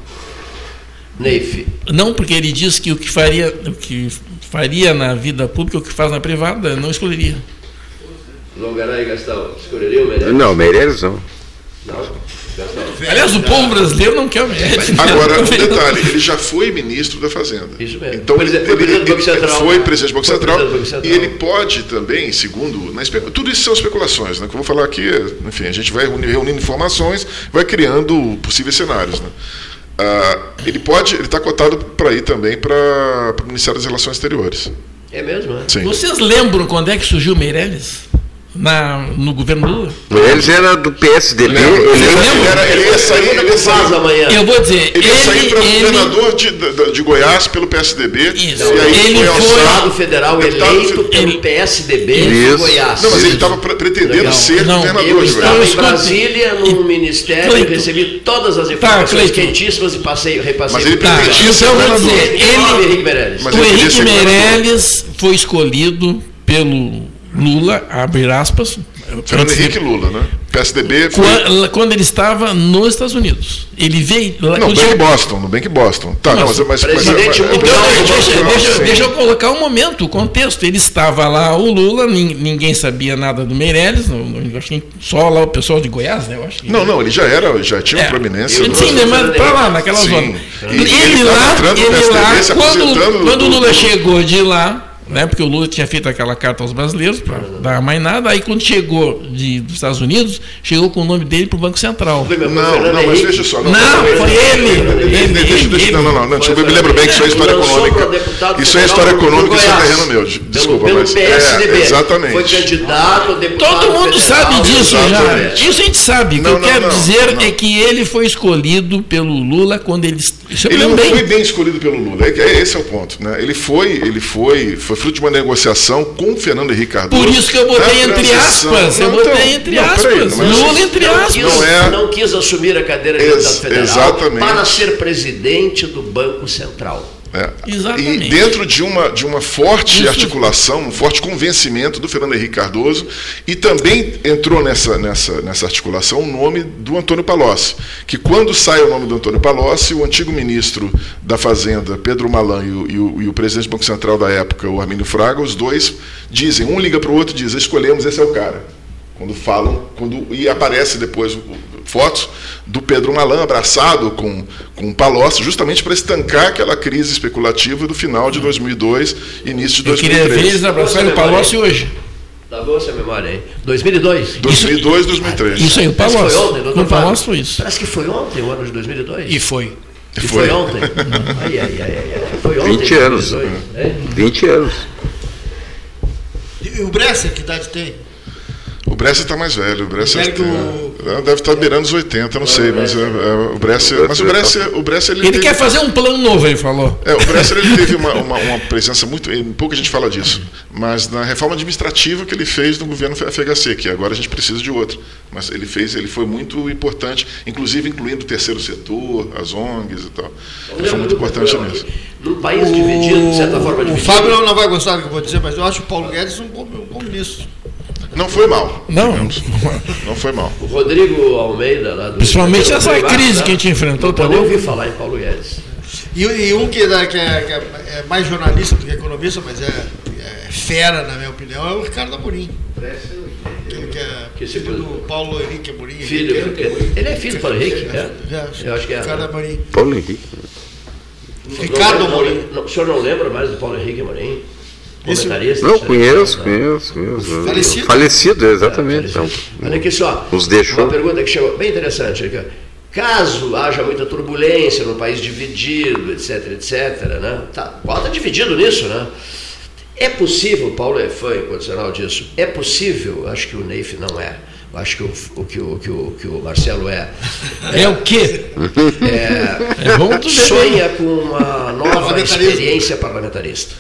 Neif. Não, porque ele disse que o que faria, o que faria na vida pública, o que faz na privada, não escolheria. Longaray Gastão. Escolheria o Meirelles? Não, Meirelles não. Não. Aliás, o povo brasileiro não quer o médico. Agora, um detalhe, ele já foi ministro da Fazenda. Isso mesmo. Então, ele, ele- presidente do Banco ele Central. foi presidente do Banco Foi Central, presidente do Banco Central. e ele pode também, segundo... Na tudo isso são especulações, né? que eu vou falar aqui, enfim, a gente vai reuni- reunindo informações, vai criando possíveis cenários. Né? Ah, ele pode, ele está cotado para ir também para o Ministério das Relações Exteriores. É mesmo, é? Vocês lembram quando é que surgiu o Meirelles? Na, no governo Lula? Meirelles era do PSDB. Lembra? Ele, Ele, era, ele ia sair, ele Faz sair, amanhã. Eu vou dizer, ele ia sair para ele, governador de, de, de Goiás pelo PSDB. Isso. E aí Ele foi Deputado federal deputado eleito pelo ele- PSDB Isso. de Goiás. Não, mas ele estava pretendendo Legal. ser Não, governador Eu de estava Goiás. em escute. Brasília, num ministério, Cleiton. recebi todas as informações Cleiton. quentíssimas e passei, repassei. Mas ele pro Tá, pretendia ser então eu vou governador. dizer, ele, Henrique Meirelles. Mas o ele Henrique. Meirelles foi escolhido pelo Lula, abre aspas, Fernando Henrique Lula, né? PSDB foi... Quan- quando ele estava nos Estados Unidos. Ele veio. lá- Não, bem que Boston, no bem que Boston. Tá, não, mas... mas, mas Presidente mas- mundial. mas- Então, deixa, deixa- deixa eu colocar um momento, o contexto. Ele estava lá, o Lula, nin- ninguém sabia nada do Meirelles, não- não- acho que só lá o pessoal de Goiás, né? Eu acho que- Não, não, ele já era, já tinha É, proeminência. Sim, no- sim, né, mas pra lá, naquela Sim. zona. E Ele, ele lá, ele lá, quando, quando o Lula do- chegou de lá, né, porque o Lula tinha feito aquela carta aos brasileiros para dar mais nada, aí quando chegou de, dos Estados Unidos, chegou com o nome dele para o Banco Central. Não, Fernando não, mas deixa só. Não, foi ele. Ele, Deixa, ele, deixa, ele. não, não, não, não, deixa eu me lembro bem que isso é história econômica. Isso é história econômica, isso é terreno meu. de- Pelo- Desculpa, pelo mas. PSDB. É, exatamente. Foi candidato a deputado Todo mundo federal. sabe disso já. Exatamente. Isso a gente sabe. O que Não, eu não, quero não, dizer não. é que ele foi escolhido pelo Lula quando ele. Ele não foi bem. escolhido pelo Lula. É é- Esse é o ponto. Né? Ele foi, ele foi, foi fruto de uma negociação com o Fernando Henrique Cardoso. Por isso que eu botei entre aspas. Eu Não, botei então, entre não, peraí, aspas. mas- Lula entre não aspas. Quis, Não é- não quis assumir a cadeira de deputado federal exatamente. para ser presidente do Banco Central. É. Exatamente. E dentro de uma, de uma forte Isso. articulação, um forte convencimento do Fernando Henrique Cardoso, e também entrou nessa, nessa, nessa articulação o nome do Antônio Palocci, que quando sai o nome do Antônio Palocci, o antigo ministro da Fazenda, Pedro Malan, e o, e o, e o presidente do Banco Central da época, o Armínio Fraga, os dois dizem, um liga para o outro e diz, escolhemos, esse é o cara. Quando falam, quando, e aparece depois fotos do Pedro Malan abraçado com, com o Palocci, justamente para estancar aquela crise especulativa do final de 2002, início de Eu queria ver 2003. eles abraçarem o Palocci hoje. Tá boa essa memória aí. 2002. 2002, 2003. Isso aí, o Parece que Palocci. foi ontem, doutor. Palocci foi isso. Parece que foi ontem, o ano de 2002. E foi. E foi. foi ontem. ai, ai, ai, ai. Foi ontem. 20 anos. 2002, é? 20 anos. E o Bresser, que idade tem? O Bresser está mais velho. O o- é, deve estar beirando os 80, não sei, mas é, é, o Bresser. Mas o Bresser, o Bresser ele, Ele teve- quer fazer um plano novo, ele falou. É, o Bresser ele teve uma, uma, uma presença muito. Pouca gente fala disso. Mas na reforma administrativa que ele fez no governo FHC, que agora a gente precisa de outra. Mas ele fez, ele foi muito importante, inclusive incluindo o terceiro setor, as ONGs e tal. Ele foi muito importante nisso. Num país dividido, de certa forma O dividido. Fábio não, não vai gostar do que eu vou dizer, mas eu acho o Paulo Guedes um bom, um bom ministro. Não foi mal. Não. digamos. Não foi mal. O Rodrigo Almeida, lá do. Principalmente essa crise né? que a gente enfrentou Não também. ouvir falar em Paulo Guedes. E, e um que, dá- que é, que é- é mais jornalista do que economista, mas é, é fera, na minha opinião, é o Ricardo Amorim. Aquele que é Que filho do Paulo Henrique Amorim. Filho, Henrique Amorim. ele é filho do Paulo Henrique? É. É, Eu acho que é. Ricardo Amorim. Paulo Henrique. Ricardo Amorim. não, o senhor não lembra mais do Paulo Henrique Amorim? Esse- Comentarista? Não, de conheço, né? conheço, conheço. Falecido? Falecido, exatamente. Então, Olha aqui só. Nos deixou. Uma pergunta que chegou bem interessante aqui. Caso haja muita turbulência no país dividido, etc, etc, né? Tá, o Paulo está dividido nisso, né? É possível, Paulo é fã incondicional disso, é possível, acho que o Neif não é, acho que o, o, que, o, que, o, que o Marcelo é, É o quê? é, É bom tu ver. sonha com uma nova Parlamentarismo. experiência parlamentarista.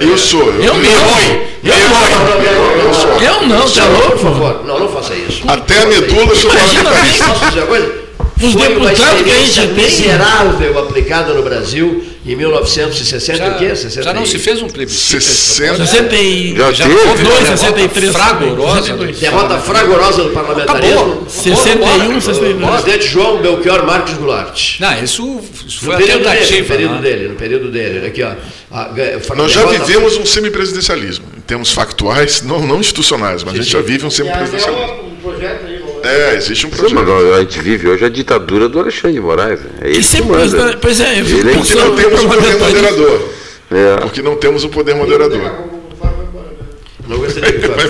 Eu sou. Eu não. Eu não, Eu não, tá Marcelo, por louco? favor, não, não faça isso. Até a medula eu sou Imagina parlamentarista. Posso dizer uma coisa? Os Foi uma a experiência tem. miserável aplicada no Brasil em 1960 Já, e o quê? 60 já não e- se fez um plebiscito. a esse 60. propósito? 60 e... Já Já teve? houve uma 2, derrota 63. fragorosa. 62. Derrota fragorosa do parlamentarismo. 61, 62. Presidente João Belchior Marques Goulart. Não, isso, isso foi No a período, dele, no período né? dele, no período dele. Aqui, ó. A- a- Nós já vivemos um semipresidencialismo, em termos factuais, não, não institucionais, mas a gente já vive um semipresidencialismo. projeto aí, É, existe um projeto. a gente vive hoje a ditadura do Alexandre de Moraes. né? É ele E que sempre, manda. pois é, Ele é Porque não temos o poder moderador. É. Porque não temos o poder moderador. Não.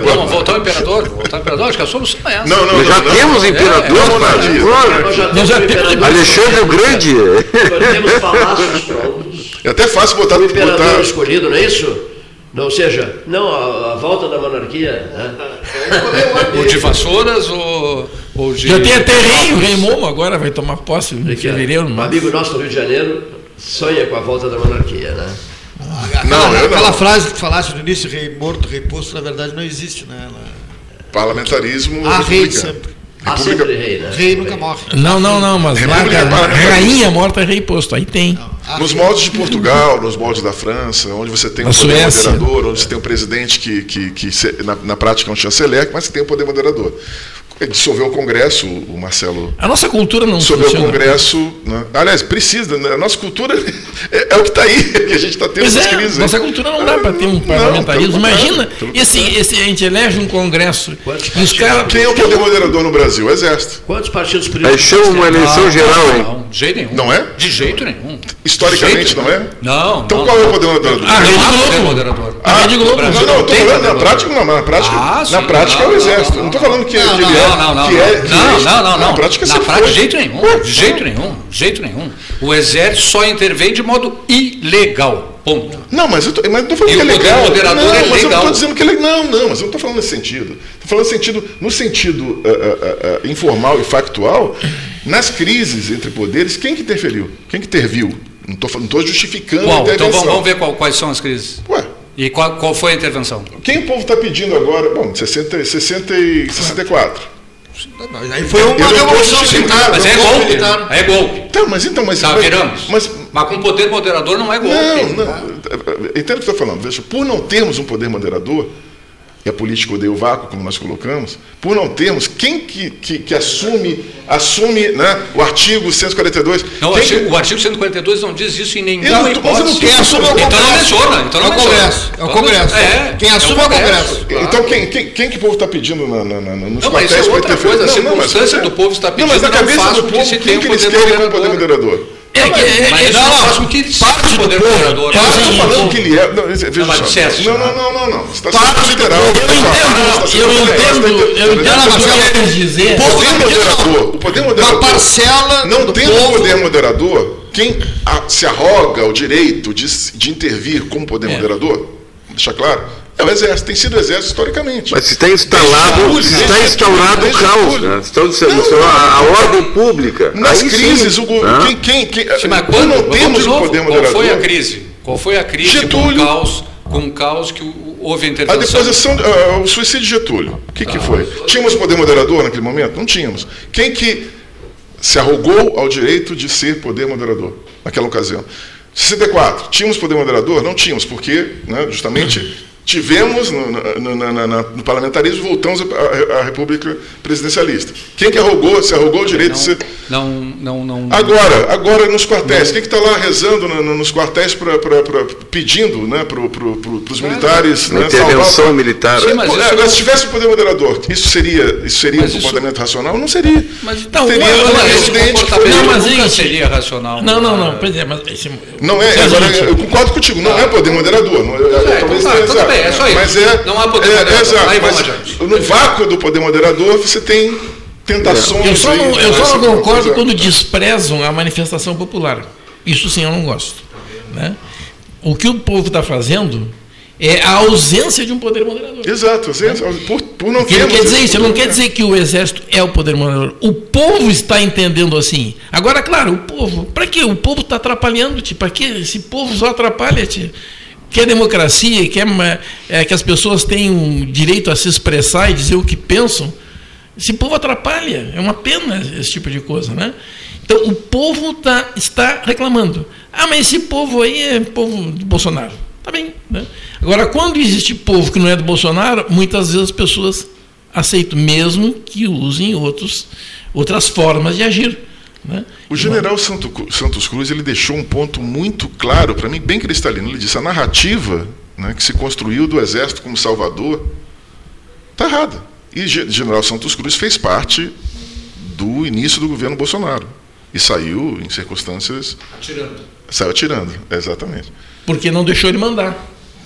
Vamos voltar ao imperador. Voltar ao imperador, acho que a solução é essa. Não, não, Nós já não, não. temos imperador, é monarquia. Nós já Nós já temos temos imperador. Alexandre o Grande. Nós temos palácios prontos. É até fácil botar, O imperador botar escolhido, não é isso? Não, ou seja, não a, a volta da monarquia. Né? Ou de vassouras ou, ou de. Já tem até rei, o rei Momo agora vai tomar posse em fevereiro. um amigo nosso do Rio de Janeiro sonha com a volta da monarquia, né? Aquela, Não, eu não. aquela frase que tu falaste no início, rei morto, rei posto, na verdade não existe, né? Ela- parlamentarismo Há rei sempre. Há República- sempre rei, né? Rei nunca morre. Não, não, não, mas Parlamentarista. rainha morta é rei posto, aí tem. Há Nos moldes de Portugal, nos moldes da França, onde você tem um poder moderador, onde você tem um presidente que, que, que na, na prática é um chanceler, mas que tem um poder moderador. Ele dissolveu o Congresso, o Marcelo A nossa cultura não dissolveu o funciona. Congresso. Né? Aliás, precisa, né? a nossa cultura é, é o que está aí, que a gente está tendo Pois essas é, crises. aí. nossa cultura não dá para ter um Não, parlamentarismo. contrário, Imagina, pelo esse, contrário. esse, a gente elege um congresso Quantos e os caras. Quem é o poder moderador no Brasil? O Exército. Quantos partidos políticos? chama uma eleição Não, geral, não, hein? Não, de jeito nenhum. Não é? De jeito nenhum. Historicamente, jeito não é? nenhum. Não. Então não, qual é não. o poder moderador? Ah, Rede Não Globo. moderador. A Rede Globo. Não, não, tem falando na prática, não, na prática, Ah, na sim, prática é o não, exército. não, Não, não, tô falando que, Não, não, ele é, não, não, que não. é, que não, é- não, não, não. Na prática Na prática, de jeito nenhum. Ué, De jeito nenhum. De jeito nenhum. O exército só intervém de modo ilegal. Ponto. Não, mas eu tô, mas falando E que é legal. moderador não, é mas eu não legal. tô dizendo que é legal. Não, não, mas eu não tô falando nesse sentido. Tô falando no sentido, no sentido ah, ah, ah, informal e factual, nas crises entre poderes, quem que interferiu? Quem que interviu? Não falando- não tô justificando a? Então intervenção. vamos, vamos ver qual- quais são as crises. Ué, E qual, qual foi a intervenção? quem o povo está pedindo agora? Bom, 60, 60 e 64. Aí foi uma Eu justificando, militar. Mas é golpe militar. É golpe. Então, mas então, mas, Tá, viramos. mas Mas com poder moderador não é golpe. Não, não. Entendo o que você está falando. Veja, por não termos um poder moderador, e a política odeia o vácuo, como nós colocamos, por não termos, quem que, que, que assume, assume né, o artigo 142? Não, o artigo, que- o artigo 142 não diz isso em nenhuma não- hipótese. eu não quero assumir o Então não Congresso. menciona. Então não É o. Congresso, é o Então, Congresso. É, Quem assume é o Congresso. Então, quem, quem, quem que o povo está pedindo na, na, na, nos Não, mas isso é quartéis outra coisa, a Não, não, mas- circunstância do povo está Não, mas pedindo na cabeça do que povo, se que um poder querem como poder moderador. É que, é, Mas é, não, não não, faz com que se parte do poder povo. moderador. É o Eu estou falando que ele é. Não, veja Não, mas só. não, né? não, não, não, não. Você está sendo do literal. Eu entendo, eu entendo, eu entendo o que quer dizer. O poder moderador, o poder Uma moderador. parcela Não do tendo povo poder moderador, quem a- se arroga o direito de, de intervir como poder É. moderador, deixa claro, é o exército, tem sido o exército historicamente. Mas se está instalado, se está instaurado o caos, né? Se está instaurado Não, a, a ordem pública. Nas Aí sim, crises, o, go- né? quem, quem, quem, Sim, mas quando não temos o poder qual moderador. foi a crise? Qual foi a crise Getúlio. com o caos, com o caos que houve a A intervenção? deposição, ah, o suicídio de Getúlio, o que, que foi? Tínhamos poder moderador naquele momento? Não tínhamos. Quem que se arrogou ao direito de ser poder moderador naquela ocasião? 64, tínhamos poder moderador? Não tínhamos, porque né, justamente tivemos no, no- no- no parlamentarismo, voltamos à, à República Presidencialista. Quem que arrogou, se arrogou o direito de ser Não, não, não. Agora, agora nos quartéis, quem que está lá rezando no- no- nos quartéis pra, pra- pra- pedindo né, para pro, pro, os militares né, intervenção salvar- militar. Sim, não- se tivesse o poder moderador, isso seria, isso seria um isso- comportamento racional? Não seria. Mas Não, Teria uma- um uma- presidente que comportamento Não, mas, nunca seria racional. Não, não, não. Pois é, mas esse, Não é, Mas, agora, eu concordo contigo, não é poder moderador. Não, é, é, talvez então tá, bem, é só isso. Mas é, Não há poder é, moderador. é, exato, Aí vamos adiante. no vácuo do poder moderador, você tem tentações. eu só aí, não, eu né, só não concordo coisa- quando desprezam a manifestação popular. Isso sim eu não gosto. Né? O que o povo está fazendo é a ausência de um poder moderador. Exato, exato, por, por não O que ele termos quer dizer isso? Ele não quer dizer que o exército é o poder moderador. O povo está entendendo assim. Agora, claro, o povo. Para quê? O povo está atrapalhando-te. Para quê? Esse povo só atrapalha-te. Quer democracia, quer ma- é, que as pessoas tenham direito a se expressar e dizer o que pensam. Esse povo atrapalha. É uma pena esse tipo de coisa, né? Então, o povo tá, está reclamando. Ah, mas esse povo aí é povo do Bolsonaro. Tá bem. Né? Agora, quando existe povo que não é do Bolsonaro, muitas vezes as pessoas aceitam, mesmo que usem outros, outras formas de agir. Né? O general Santo Santos Cruz ele deixou um ponto muito claro para mim, bem cristalino. Ele disse: a narrativa né, que se construiu do exército como salvador está errada. E Ge- general Santos Cruz fez parte do início do governo Bolsonaro e saiu em circunstâncias Tirando. saiu atirando, exatamente. Porque não deixou ele mandar.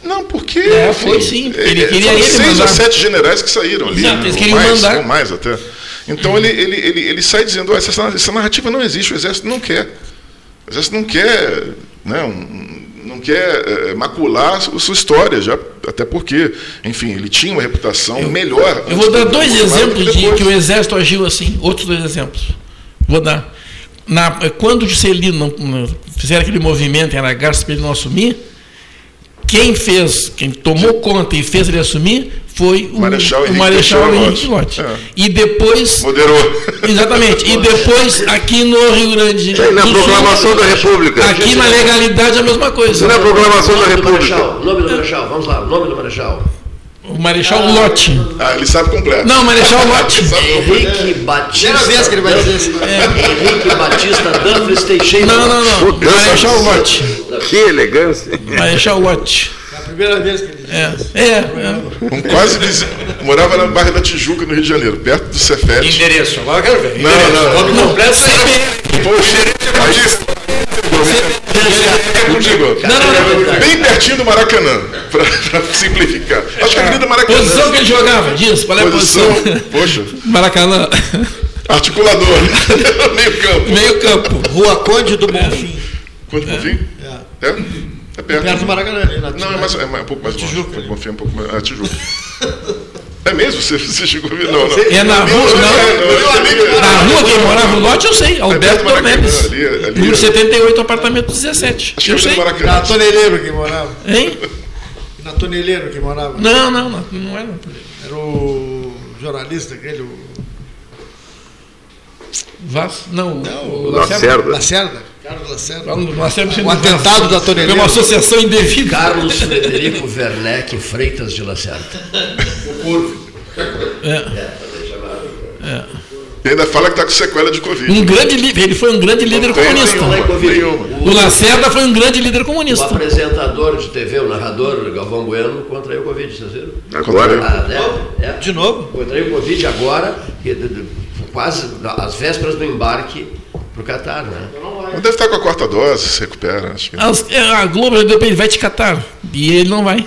Não, porque. É, foi sim. Ele é, queria foram ele seis mandar. ou sete generais que saíram ali. Exato, eles queriam mais, mandar. Ou mais até. Então ele, ele, ele, ele sai dizendo: "Ó, essa, essa narrativa não existe, o exército não quer. O exército não quer. Né, um- não quer eh, macular a sua história, já, até porque, enfim, ele tinha uma reputação melhor. Eu vou dar dois exemplos de que o exército agiu assim. Outros dois exemplos. Vou dar. Na, quando o Juscelino não, não fizeram aquele movimento em Aragaço para ele não assumir, quem fez, quem tomou conta e fez ele assumir foi o Marechal o Henrique Marechal Teixeira Henrique Lott. Lott. É. E depois. Moderou. Exatamente. E depois, aqui no Rio Grande Aí na do Sul, proclamação da República. Aqui na legalidade é a mesma coisa. Na proclamação da nome do República. Marechal, o nome do Marechal, vamos lá, o nome do Marechal. O Marechal Lott. Ah, ele sabe completo. Não, Marechal Lott. Henrique Batista. Primeira vez que ele vai dizer isso. Henrique Batista Danfres Teixeira. Não, não, não. Marechal Lott. Que elegância. Marechal Lott. É primeira vez que ele diz É, é, é. Um quase vizinho. Morava na Barra da Tijuca, no Rio de Janeiro, perto do Cefete. Endereço, agora eu quero ver. Não, Endereço. não. Nome completo Poxa, Batista. É contigo. Não, não, não. Bem pertinho do Maracanã, pra, pra simplificar. Acho que a Avenida Maracanã. Posição que ele jogava, diz, qual é a Posição, poxa, Maracanã, articulador. Meio campo. meio campo. Rua Conde do Bonfim. Quanto por fim? É. É? É perto. Perto do Maracanã. na Não, é, mais, é mais- um pouco mais longe. Tijuca. Confia um pouco mais. Ah, Tijuca. É mesmo? Você, você chegou a ver? Não, não. É na rua, Não, não. não, Na rua quem morava o lote, eu sei. Alberto Maracanã, Dornelis. ali, ali, Número ali. 78, apartamento 17. Acho que Eu é sei. Na. Toneleiro que morava. Hein? Na Toneleiro que morava. Não, não, não. Não era. Era o jornalista aquele, o Vaz? Não, Não, o o Lacerda. Lacerda. Lacerda. Carlos Lacerda. Nós temos O atentado da É toneleira. uma associação indevida. Carlos Frederico Werneck Freitas de Lacerda. E ainda fala que está com sequela de Covid. Um grande líder, ele foi um grande líder Não tem comunista. nenhuma, nenhuma. O Lacerda foi um grande líder O comunista. apresentador de TV, o narrador Galvão Bueno, contraiu Covid, vocês viram? Agora, Ah, é, é. De novo? Contraiu Covid agora, quase às vésperas do embarque para o Catar, né? Deve estar com a quarta dose, se recupera. Acho que. As- é, A Globo já deu pra ele, vai te catar. E ele não vai.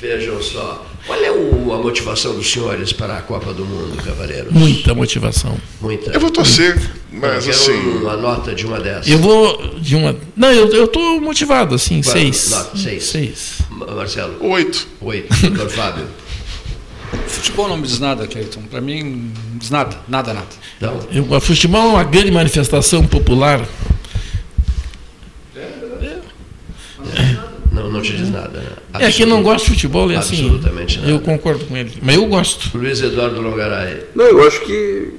Vejam só. Qual é o- a motivação dos senhores para a Copa do Mundo, cavaleiros? Muita motivação. Muita. Eu vou torcer, mas Quero assim. uma nota de uma dessas. Eu vou de uma. Não, eu, eu tô motivado, assim, Qual? seis. Nota, seis. Seis. Ma- Marcelo, Oito. oito. Doutor Fábio. Futebol não me diz nada, Cleiton. Para mim, não diz nada, nada, nada. Então, Eu, o futebol é uma grande manifestação popular. não, não te diz nada, né? É, quem não gosta de futebol é assim. Absolutamente nada. Eu concordo com ele. Mas eu gosto. Luiz Eduardo Longaray. não, eu acho que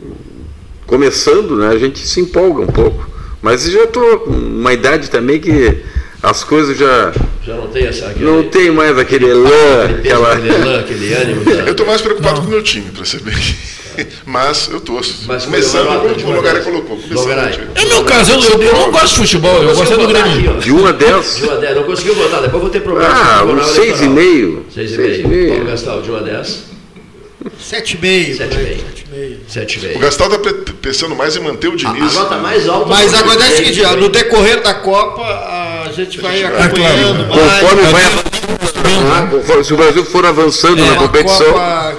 começando, né, a gente se empolga um pouco. Mas eu já estou com uma idade também que as coisas já Já não tem essa. Aquele, não tem mais aquele elan, aquela. aquele elan, aquele ânimo. da- Eu estou mais preocupado com o meu time, para ser bem. Mas eu torço. Mas Começando como o dessas. colocou. O. É meu caso, eu, eu, eu não gosto de futebol, eu gosto é do Grêmio. aqui. De 1 a 10? De 1 a 10. Não conseguiu botar, depois vou ter problema. Ah, com o uns Tribunal 6,5. Eleitoral. 6,5. 6,5. Paulo Gastal, de 1 a 10. Sete e meio. Sete por e aí, meio. sete e meio. O 7,5. Gastal está pensando mais em manter o A, a Diniz. nota mais alta. Mas foi agora é o no decorrer da Copa, a gente vai acompanhando mais. Conforme vai conforme- se o Brasil for avançando na uma competição,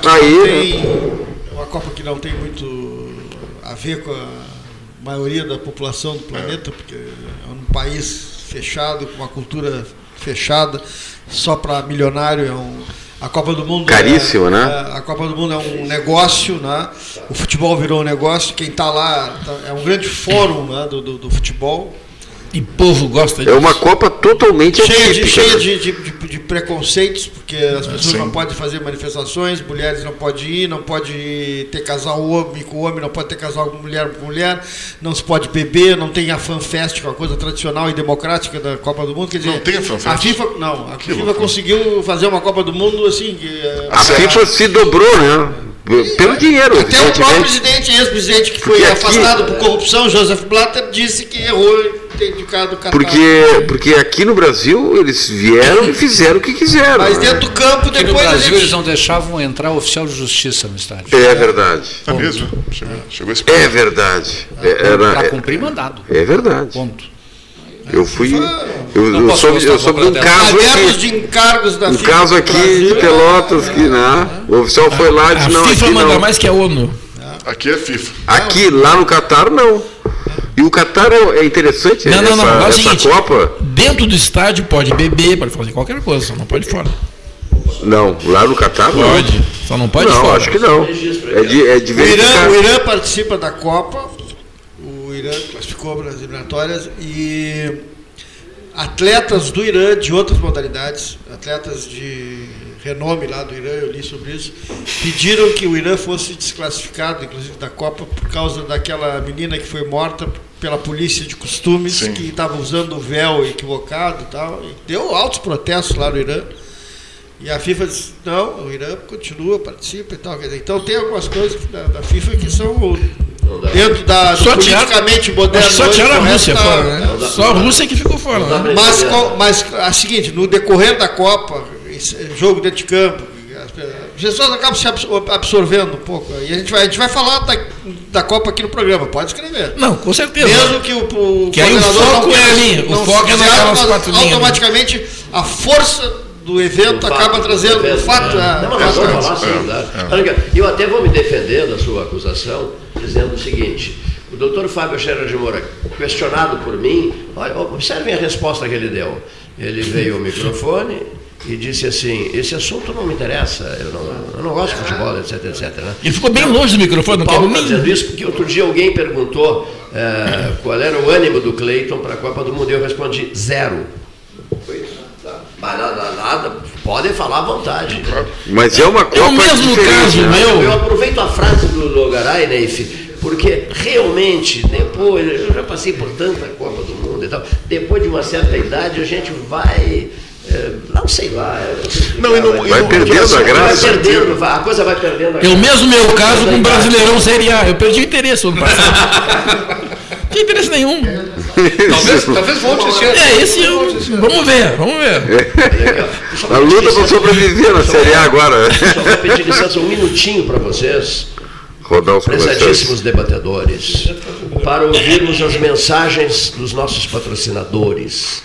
aí tem, uma Copa que não tem muito a ver com a maioria da população do planeta, porque é um país fechado, com uma cultura fechada, só para milionário é um a Copa do Mundo é, né? é, a Copa do Mundo é um negócio, né? O futebol virou um negócio. Quem está lá tá- é um grande fórum né, do, do, do futebol. E povo gosta é disso. uma Copa totalmente cheia, de, cheia né? de, de, de- de preconceitos, porque as pessoas sim. não podem fazer manifestações, mulheres não podem ir, não pode ter casal homem com homem, não pode ter casal mulher com mulher, não se pode beber, não tem a fanfest, que é uma coisa tradicional e democrática da Copa do Mundo. Quer dizer, Não tem a fanfest? A FIFA, não, a Que FIFA loucura. conseguiu fazer uma Copa do Mundo assim. que, é, A FIFA se dobrou, né? Pelo dinheiro, até o próprio presidente, ex-presidente, que foi Porque aqui- afastado por corrupção, Joseph Blatter, disse que errou em ter indicado o Qatar. Porque, porque aqui no Brasil eles vieram e fizeram o que quiseram. Mas né? dentro do campo, Aqui no depois a Brasil gente... eles não deixavam entrar oficial de justiça no estádio. É verdade. É mesmo? Chegou, chegou esse É verdade. É, Para era, cumprir mandado. é, é verdade. Ponto. Eu fui. Eu, eu soube, eu soube de um caso aqui. de encargos da Um FIFA caso no aqui de Pelotas, que né, o oficial foi lá e A disse: não, FIFA aqui manda não. mais que a ONU. Aqui é FIFA. Aqui, lá no Catar, não. E o Catar é é interessante, Não, não, essa, não. É o essa seguinte, Copa. dentro do estádio pode beber, pode fazer qualquer coisa, só não pode fora. Não, lá no Catar não. Pode, só não pode não, fora. acho que não. É de, é de O Irã, o Irã participa da Copa, o Irã classificou para as eliminatórias e atletas do Irã de outras modalidades, atletas de renome lá do Irã, eu li sobre isso, pediram que o Irã fosse desclassificado, inclusive da Copa, por causa daquela menina que foi morta pela polícia de costumes, Sim. que estava usando o véu equivocado e tal. E deu altos protestos lá no Irã. E a FIFA disse, não, o Irã continua, participa e tal. Dizer, Então tem algumas coisas da, da FIFA que são dentro da, Só politicamente moderno. Só tiraram a Rússia tá- fora, né? Só a Rússia que ficou fora, né? Mas, mas a seguinte, no decorrer da Copa, jogo dentro de campo, as pe- as pessoas acabam se absor- absorvendo um pouco. E a gente vai, a gente vai falar da, da Copa aqui no programa, pode escrever. Não, com certeza. Mesmo que o, o Que aí o foco não é ali, o não foco é naquelas mas quatro linhas, né? Automaticamente a força do evento O acaba fato, trazendo o fato. é. é, Não, mas é, falar sim, tá? Olha aqui, Eu até vou me defender da sua acusação, dizendo o seguinte: o doutor Fábio Scherer de Moura, questionado por mim, olha, observem a resposta que ele deu. Ele veio ao microfone e disse assim: esse assunto não me interessa, eu não, eu não gosto de futebol, etc, etc. né? Ele ficou bem longe do microfone, não Paulo quero está dizendo isso porque outro dia alguém perguntou eh, qual era o ânimo do Cleiton para a Copa do Mundo e eu respondi zero. Foi isso. Tá. Mas nada, nada, podem falar à vontade. Mas é uma Copa mesmo diferente. caso, né? meu. Eu aproveito a frase do Logaray, Neif, porque realmente, depois, eu já passei por tanta Copa do Mundo e tal, depois de uma certa idade a gente vai. É, não sei lá. Não, e não, vai perdendo a graça. Vai perdendo, a coisa vai perdendo a É o mesmo meu caso com o Brasileirão Série A. Eu perdi o interesse no passado. Não tinha interesse nenhum. Talvez, talvez volte esse ano. É, esse eu, vamos ver, vamos ver. A luta para sobreviver na Série A agora. Só vou pedir licença um minutinho para vocês. Rodar os comerciais. Prezadíssimos debatedores, para ouvirmos as mensagens dos nossos patrocinadores.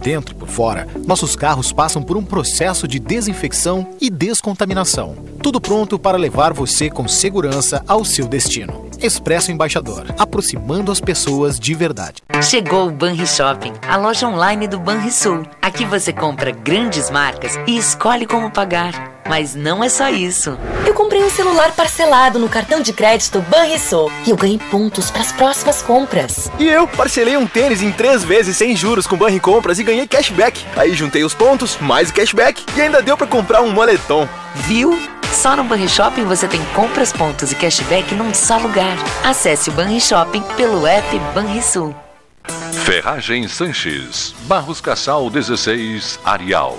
Dentro e por fora, nossos carros passam por um processo de desinfecção e descontaminação. Tudo pronto para levar você com segurança ao seu destino. Expresso Embaixador, aproximando as pessoas de verdade. Chegou o Banri Shopping, a loja online do Banrisul. Aqui você compra grandes marcas e escolhe como pagar. Mas não é só isso. Eu comprei um celular parcelado no cartão de crédito Banrisul e eu ganhei pontos para as próximas compras. E eu parcelei um tênis em três vezes sem juros com Banri Compras e ganhei cashback. Aí juntei os pontos, mais o cashback e ainda deu para comprar um moletom. Viu? Só no Banri Shopping você tem compras, pontos e cashback num só lugar. Acesse o Banri Shopping pelo app Banrisul. Ferragem Sanches, Barros Cassal 16, Arial.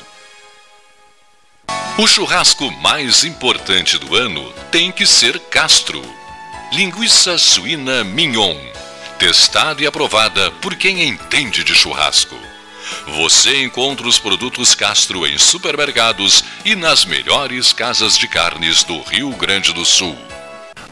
O churrasco mais importante do ano tem que ser Castro. Linguiça suína mignon. Testada e aprovada por quem entende de churrasco. Você encontra os produtos Castro em supermercados e nas melhores casas de carnes do Rio Grande do Sul.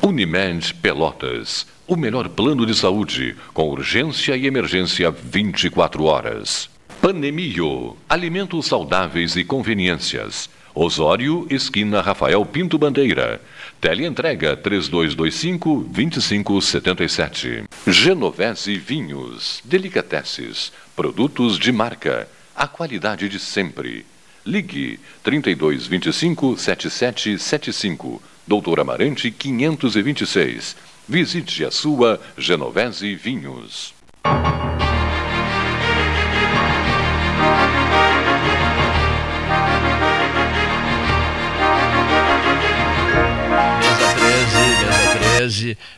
Unimed Pelotas. O melhor plano de saúde, com urgência e emergência 24 horas. Panemio. Alimentos saudáveis e conveniências. Osório, esquina Rafael Pinto Bandeira. Teleentrega 3225-2577. Genovese Vinhos. Delicateces. Produtos de marca. A qualidade de sempre. Ligue 3225-7775. Doutor Amarante 526. Visite a sua Genovese Vinhos.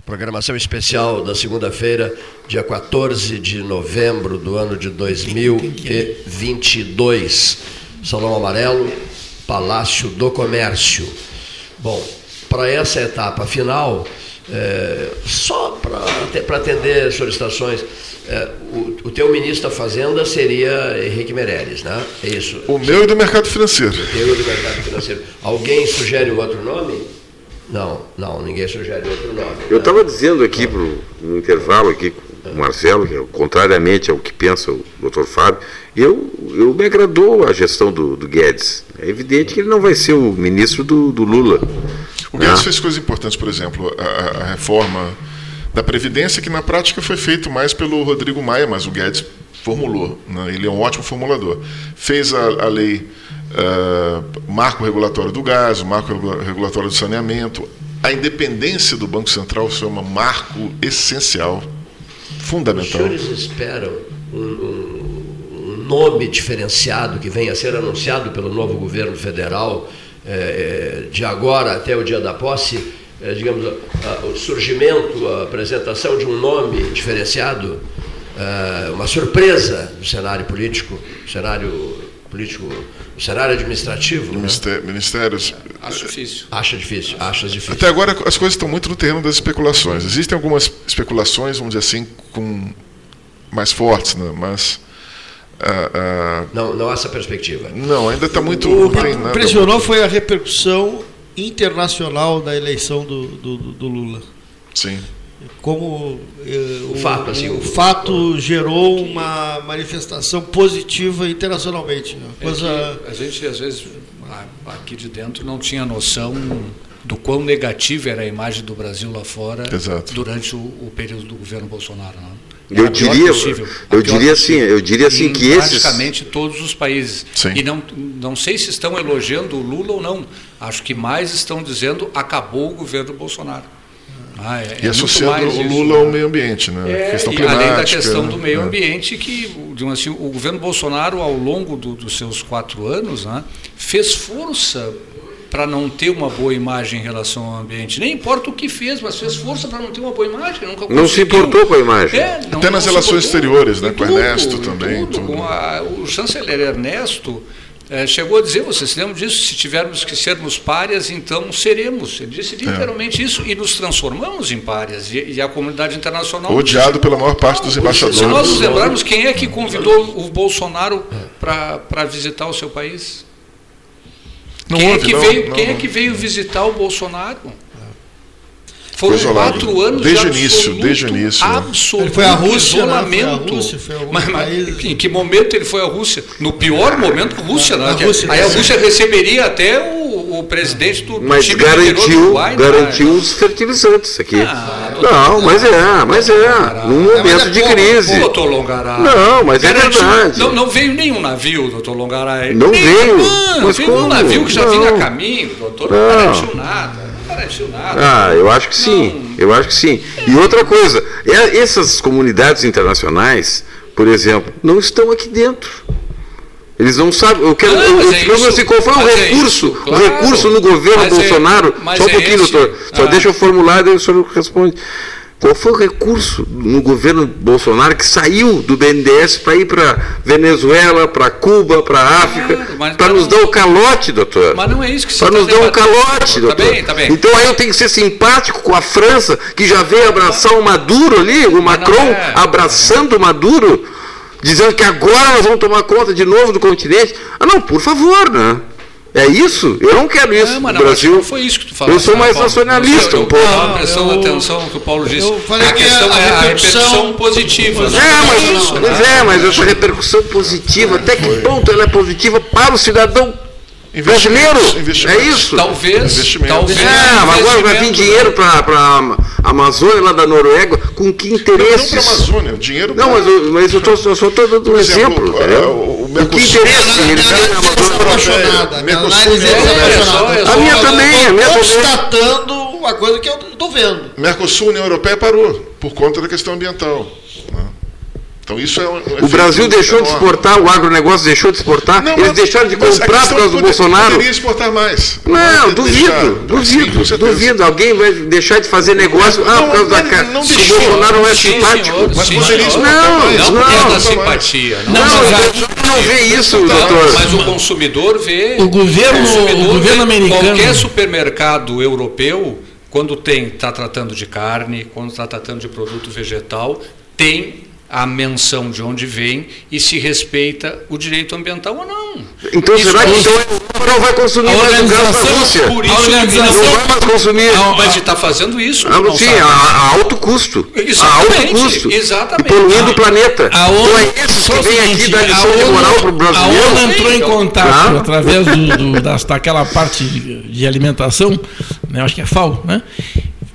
Programação especial da segunda-feira, dia 14 de novembro do ano de 2022. Salão Amarelo, Palácio do Comércio. Bom, para essa etapa final, é, só para atender solicitações, é, o, o teu ministro da Fazenda seria Henrique Meirelles, né? É isso. O meu e do mercado financeiro. O teu e do mercado financeiro. Alguém sugere outro nome? Não, não, ninguém sugere outro nome. Eu estava dizendo aqui pro, no intervalo aqui com o Marcelo, que, contrariamente ao que pensa o doutor Fábio, eu, eu me agradou a gestão do, do Guedes. É evidente que ele não vai ser o ministro do, do Lula. O Guedes ah. fez coisas importantes, por exemplo, a, a, reforma da Previdência, que na prática foi feito mais pelo Rodrigo Maia, mas o Guedes formulou. Né? Ele é um ótimo formulador. Fez a, a lei uh, marco regulatório do gás, marco regulatório do saneamento. A independência do Banco Central foi um marco essencial, fundamental. Os senhores esperam um, um, um nome diferenciado que venha a ser anunciado pelo novo governo federal é, de agora até o dia da posse? É, digamos, a, o surgimento, a apresentação de um nome diferenciado, é, uma surpresa do cenário político, cenário político cenário administrativo. Ministério, né? Ministérios. Acho difícil. Acha difícil, acha difícil. Até agora as coisas estão muito no terreno das especulações. Existem algumas especulações, vamos dizer assim, com mais fortes, né? mas. Uh, uh... Não, não há essa perspectiva. Não, ainda está muito. O que impressionou foi a repercussão internacional da eleição do, do, do Lula. Sim como eh, o, fato, assim, o, o fato gerou uma manifestação positiva internacionalmente. Né? Coisa... É a gente, às vezes, aqui de dentro não tinha noção do quão negativa era a imagem do Brasil lá fora Exato. durante o, o período do governo Bolsonaro. Não? Eu diria, eu diria assim, eu diria assim em que esses praticamente todos os países. Sim. E não, não sei se estão elogiando o Lula ou não. Acho que mais estão dizendo acabou o governo Bolsonaro. Ah, é, é E muito associando o isso, Lula né? ao meio ambiente, né? É, questão climática. além da questão do meio né? ambiente, que assim, o governo Bolsonaro, ao longo do- dos seus quatro anos, né, fez força para não ter uma boa imagem em relação ao ambiente. Nem importa o que fez, mas fez força para não ter uma boa imagem. Nunca não se importou com a imagem. É, não- Até nas relações exteriores, né? Com tudo, Ernesto também, tudo. tudo. Com a- o chanceler Ernesto eh, chegou a dizer, vocês se lembram disso? Se tivermos que sermos párias, então seremos. Ele disse literalmente isso e nos transformamos em párias. E, e a comunidade internacional. Odiado pela maior parte dos Se nós nos embaixadores. lembrarmos, quem é que convidou o Bolsonaro para visitar o seu país? Não quem é houve, que não, veio, não, quem é que veio visitar o Bolsonaro? Foram Foi isolado. quatro anos Desde o de início, desde o início, né? absoluto Ele foi à Rússia, né? isolamento. Foi à Rússia, foi a mas, mas em que momento ele foi à Rússia? No pior momento, Rússia, Na né? Rússia, Aí a né? Rússia receberia até o, o presidente do, do Mas time do garantiu, Uruguai, né? garantiu os fertilizantes aqui. Ah, não, mas é, mas é. Num momento de crise. Doutor Longaray. Não, mas é Garantiu- verdade. Não, não veio nenhum navio, doutor Longaray. Não Nem- veio. Não, Mas veio um como? navio que já Não. vinha a caminho, doutor. Não, Não. garantiu nada. Não nada. Ah, eu acho que sim. Eu acho que sim. E outra coisa, é- essas comunidades internacionais, por exemplo, não estão aqui dentro. Eles não sabem. Eu quero. Não, eu, eu é assim, qual foi o é recurso? O claro. recurso no governo Mas é- Bolsonaro. mas só um é pouquinho, esse. doutor. Só Ah. deixa eu formular, daí o senhor responde. Qual foi o recurso no governo Bolsonaro que saiu do BNDES para ir para Venezuela, para Cuba, para África, mas para não- nos dar o calote, doutor? Mas não é isso que se Para tá nos dar um debatendo. calote, Tá doutor. bem, tá bem. Então aí eu tenho que ser simpático com a França, que já veio abraçar o Maduro ali, o Macron é. abraçando o Maduro, dizendo que agora nós vamos tomar conta de novo do continente. Ah, não, por favor, né? É isso? Eu não quero isso Não, mas no não, Brasil. não foi isso que tu falaste. eu sou mais Paulo? nacionalista Eu- um pouco. Eu estava prestando eu- atenção no que o Paulo disse. eu falei a que questão a é a repercussão- positiva. né? É, mas, né? é, mas essa repercussão positiva, até que ponto ela é positiva para o cidadão brasileiro? É isso? Talvez, talvez. É, mas agora vai vir dinheiro para a Amazônia lá da Noruega, com que Não, não para a Amazônia, o dinheiro Não, mas eu, mas eu, tô, eu só estou dando um exemplo, ah, o- o Com que Mercosul- interesse eles têm na Amazônia? Mercosul é e. É A minha também, a minha também. constatando uma coisa que eu estou vendo. Mercosul, União Europeia parou por conta da questão ambiental. né? Então isso é um, O Brasil deixou de exportar, o agronegócio deixou de exportar, Não, eles mas- deixaram de comprar por questão causa do poder- Bolsonaro. Poderia exportar mais. Não, Poderia duvido, deixar. Duvido, duvido. Alguém vai deixar de fazer negócio ah, Não, por causa da não, cara. não Se o. Bolsonaro não é Sim, simpático. senhor, Mas sim, poderia exportar Não, mais. Não não, por mais. simpatia. Não, Não, não vê isso, Não, doutor. mas o consumidor vê. O governo- o governo vê americano- Qualquer supermercado europeu, quando tem está tratando de carne, quando está tratando de produto vegetal, tem a menção de onde vem e se respeita o direito ambiental ou não. Então Isso será que é- então a não vai consumir A mais o gás da Rússia? Por A isso que organização- Não vai mais consumir. mas está fazendo isso. Ah, não sim, sabe? a, a alto custo. A alto Exatamente, custo. exatamente. E poluindo o planeta. A então ONU, é esses só que o vêm aqui dar a lição de moral para o A brasileiro. ONU entrou em contato através do, do- das- daquela parte de, de alimentação, né, acho que é FAO, né?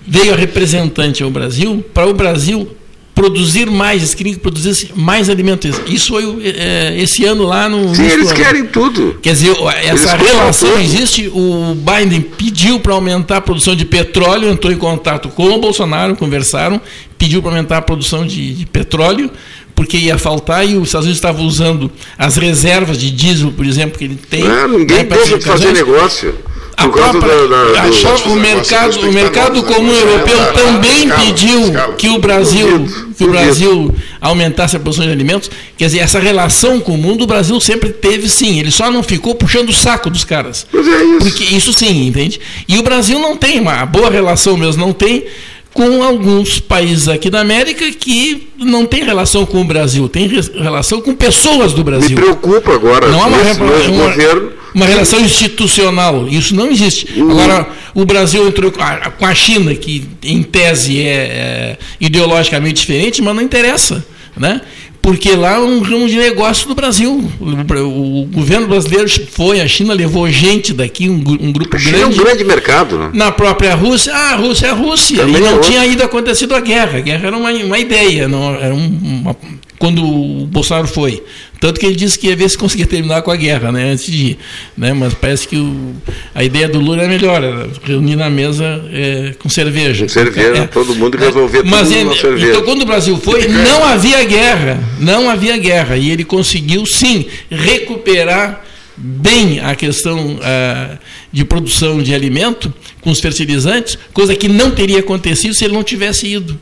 veio a representante ao Brasil para o Brasil produzir mais, eles queriam que produzisse mais alimentos. Isso foi o- é, esse ano lá no. Sim, eles ano. querem tudo. Quer dizer, essa compram relação existe. O Biden pediu para aumentar a produção de petróleo, entrou em contato com o Bolsonaro, conversaram, pediu para aumentar a produção de, de petróleo, porque ia faltar e os Estados Unidos estavam usando as reservas de diesel, por exemplo, que ele tem. Ah, ninguém né, deixa de fazer negócio. A própria- da, da, a própria- o mercado, o mercado comum europeu também pediu que o Brasil, que o. Brasil aumentasse a produção de alimentos. Quer dizer, essa relação com o mundo o Brasil sempre teve, sim. Ele só não ficou puxando o saco dos caras. Mas é isso. Porque isso sim, entende? E o Brasil não tem uma boa relação mesmo, não tem com alguns países aqui da América que não tem relação com o Brasil, tem re- relação com pessoas do Me Brasil. preocupa agora, Não há uma, uma- governo. uma relação institucional. Isso não existe. Agora, o Brasil entrou com a, com a China, que em tese é, é ideologicamente diferente, mas não interessa. Né? Porque lá é um ramo de negócio do Brasil. O, governo brasileiro foi, a China levou gente daqui, um, um grupo A China grande. é um grande mercado, né? Na própria Rússia, ah, a Rússia é a Rússia. Também e não é tinha ainda acontecido a guerra. A guerra era uma, uma ideia, não, era um- uma- quando o Bolsonaro foi. Tanto que ele disse que ia ver se conseguia terminar com a guerra, né, antes de ir. Né, mas parece que o- a ideia do Lula é melhor, era reunir na mesa é, com cerveja. Com cerveja, É. todo mundo resolver tudo Mas ele- cerveja. então, quando o Brasil foi, não havia guerra. Não havia guerra. E ele conseguiu, sim, recuperar bem a questão ah, de produção de alimento com os fertilizantes, coisa que não teria acontecido se ele não tivesse ido.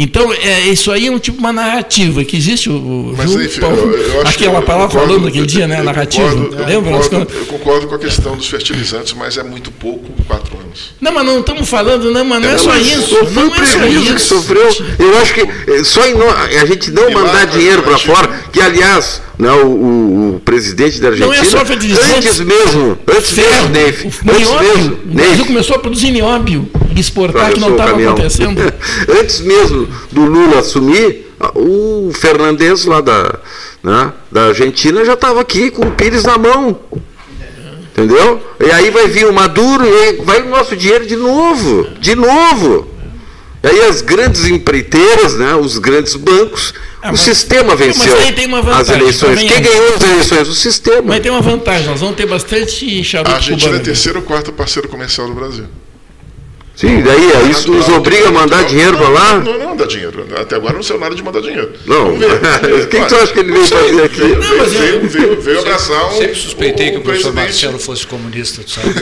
Então, é, isso aí é um tipo uma narrativa que existe. O, Mas viu, aí, eu- Paulo? eu acho Aquela que- palavra eu concordo- falando naquele dia, né? eu Narrativa. concordo- eu Lembra? Nós concordo- Eu concordo com a questão dos fertilizantes, mas é muito pouco quatro anos. Não, mas não estamos falando, não, mas não é Não, só isso. Não é só prejuízo que isso. sofreu. Eu acho que eh, só em a gente não E lá, mandar dinheiro para fora, que aliás, né, o, o- presidente da Não é Argentina, só fertilizante. antes mesmo, antes mesmo, Ferro, Neif, o antes mesmo, O Brasil Neif, começou a produzir nióbio exportar, que não estava acontecendo. Antes mesmo do Lula assumir, o Fernandes lá da, né, da Argentina já estava aqui com o Pires na mão. Entendeu? E aí vai vir o Maduro e vai o nosso dinheiro de novo. De novo. E aí as grandes empreiteiras, né, os grandes bancos, o sistema venceu aí tem uma as vantagem, eleições. Quem é. ganhou as eleições? O sistema. Mas tem uma vantagem, nós vamos ter bastante charuto A Argentina cubano. é terceiro ou quarto parceiro comercial do Brasil. Sim, daí aí isso nos obriga a mandar dinheiro para lá? Não, não dá dinheiro. Até agora não saiu nada de mandar dinheiro. Não. O que tu acha que ele veio Não fazer aqui? Veio, Não, mas veio, eu- veio, veio abraçar um, Sempre suspeitei que o professor presidente. Marcelo fosse comunista, tu sabe?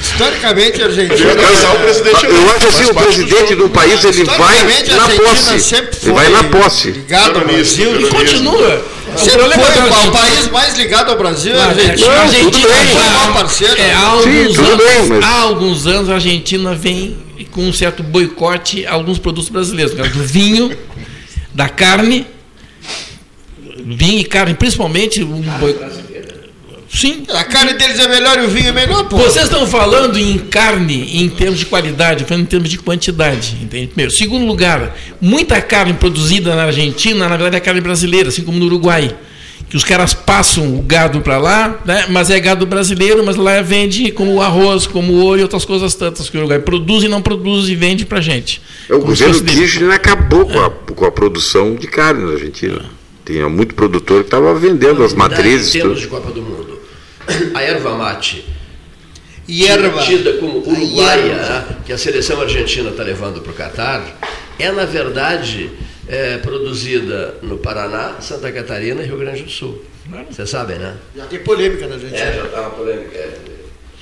Historicamente, a Argentina. Veio abraçar o presidente. Eu acho assim, o presidente jogo. do país ele vai na posse. sempre Ele vai na posse. Ligado ao Brasil. E continua. O problema foi da o país mais ligado ao Brasil é a Argentina. Argentina, A Argentina foi já- a maior parceira. é, há Sim, alguns tudo anos, bem, mas- há alguns anos a Argentina vem com um certo boicote a alguns produtos brasileiros, causa do vinho, da carne, vinho e carne, principalmente um boicote. Sim. A carne deles é melhor e o vinho é melhor, pô. Vocês estão falando em carne em termos de qualidade, falando em termos de quantidade. Entende? Primeiro. Segundo lugar, muita carne produzida na Argentina, na verdade, é carne brasileira, assim como no Uruguai. Que os caras passam o gado para lá, né? mas é gado brasileiro, mas lá vende como arroz, como ouro e outras coisas tantas que o Uruguai produz e não produz e vende para gente. É, O governo. Kirchner acabou com a, com a produção de carne na Argentina. Tinha muito produtor que estava vendendo as matrizes. Em termos Tudo. de Copa do Mundo, a erva mate, Hierba. tida como uruguaia, né, que a seleção argentina está levando para o Catar, é, na verdade, é, produzida no Paraná, Santa Catarina e Rio Grande do Sul. Vocês sabem, né? Já tem polêmica na Argentina. É, já está uma polêmica. é.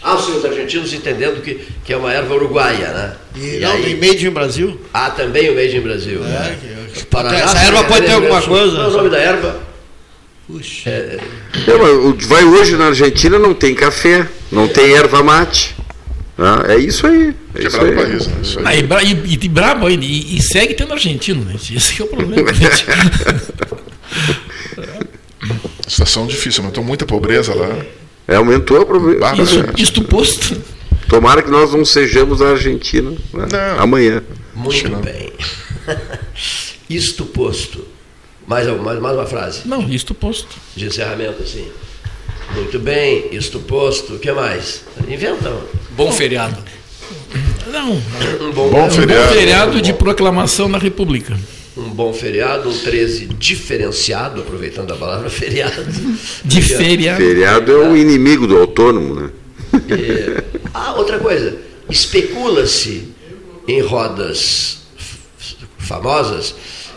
Há os senhores argentinos entendendo que, que é uma erva uruguaia, né? E, não, tem made in Brasil. Há também o Made in Brasil. né? que- Paraná, essa erva pode ter alguma coisa? Qual é o nome da erva? Puxa. É, É, vai hoje na Argentina, não tem café, não tem erva mate. Ah, é isso aí. É isso aí. país, né? Isso aí. Ah, e, bra- e, e brabo ainda, e, e segue tendo argentino, né? Esse que é o problema. gente. Situação difícil, aumentou muita pobreza lá. É, aumentou a Bárbaro. Isso, isto posto. Tomara que nós não sejamos a Argentina né? Não. amanhã. Muito bem. Isto posto. Mais, mais, mais uma frase Não, isto posto. de encerramento assim. Muito bem, isto posto. O que mais? Inventa um. Bom feriado. Não, um bom, Bom um feriado. bom feriado de proclamação da República. um bom feriado, um 13 diferenciado, aproveitando a palavra feriado. De feriado. Feriado é o inimigo do autônomo, né? E, ah, outra coisa, especula-se em rodas famosas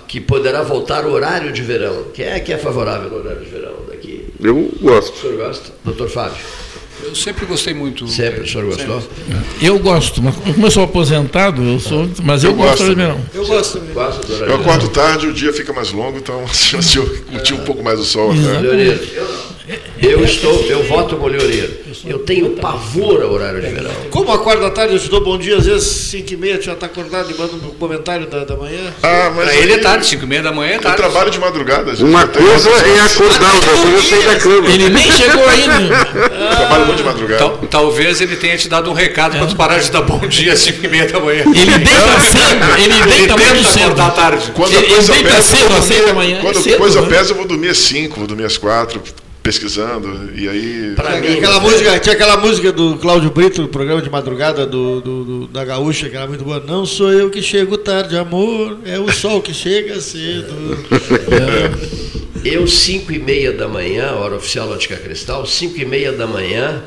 que poderá voltar o horário de verão. Quem é que é favorável ao horário de verão daqui? Eu O gosto. senhor gosta? Doutor Fábio? Eu sempre gostei muito. Sempre o senhor gostou? Eu gosto, mas como eu sou aposentado, eu sou, mas eu, Eu gosto gosto. de verão. Eu gosto também. Gosta do horário Eu de verão? acordo tarde, o dia fica mais longo, então a chance de eu curtir um pouco mais o sol. Né? Eu. Eu estou, eu voto com o Leonir. Eu tenho pavor ao horário de verão. Como acorda à tarde, eu te dou bom dia, às vezes 5 e meia, tu já está acordado e manda um comentário da, da manhã. Ah, mas Pra ele é tarde, 5 e meia da manhã é Eu tarde. trabalho de madrugada. gente. Uma Eu coisa é acordar, outra coisa é sair da cama. Ele nem chegou ainda. Eu trabalho muito de madrugada. Tal- talvez ele tenha te dado um recado para tu parar de dar bom dia às 5 e meia da manhã. Ele deita cedo, ele deita muito cedo. acordar tarde. Quando Ele- deita eu cedo, às seis dormir- da manhã. Quando a coisa né? pesa, eu vou dormir às 5, vou dormir às 4, pesquisando. E aí. Pra mim, Aquela música, tinha aquela música do Cláudio Brito, do programa de madrugada do, do- do- da Gaúcha, que era muito boa. Não sou eu que chego tarde, amor, é o sol que chega cedo. Eu, 5 e meia da manhã, hora oficial Ótica Cristal, 5 e meia da manhã,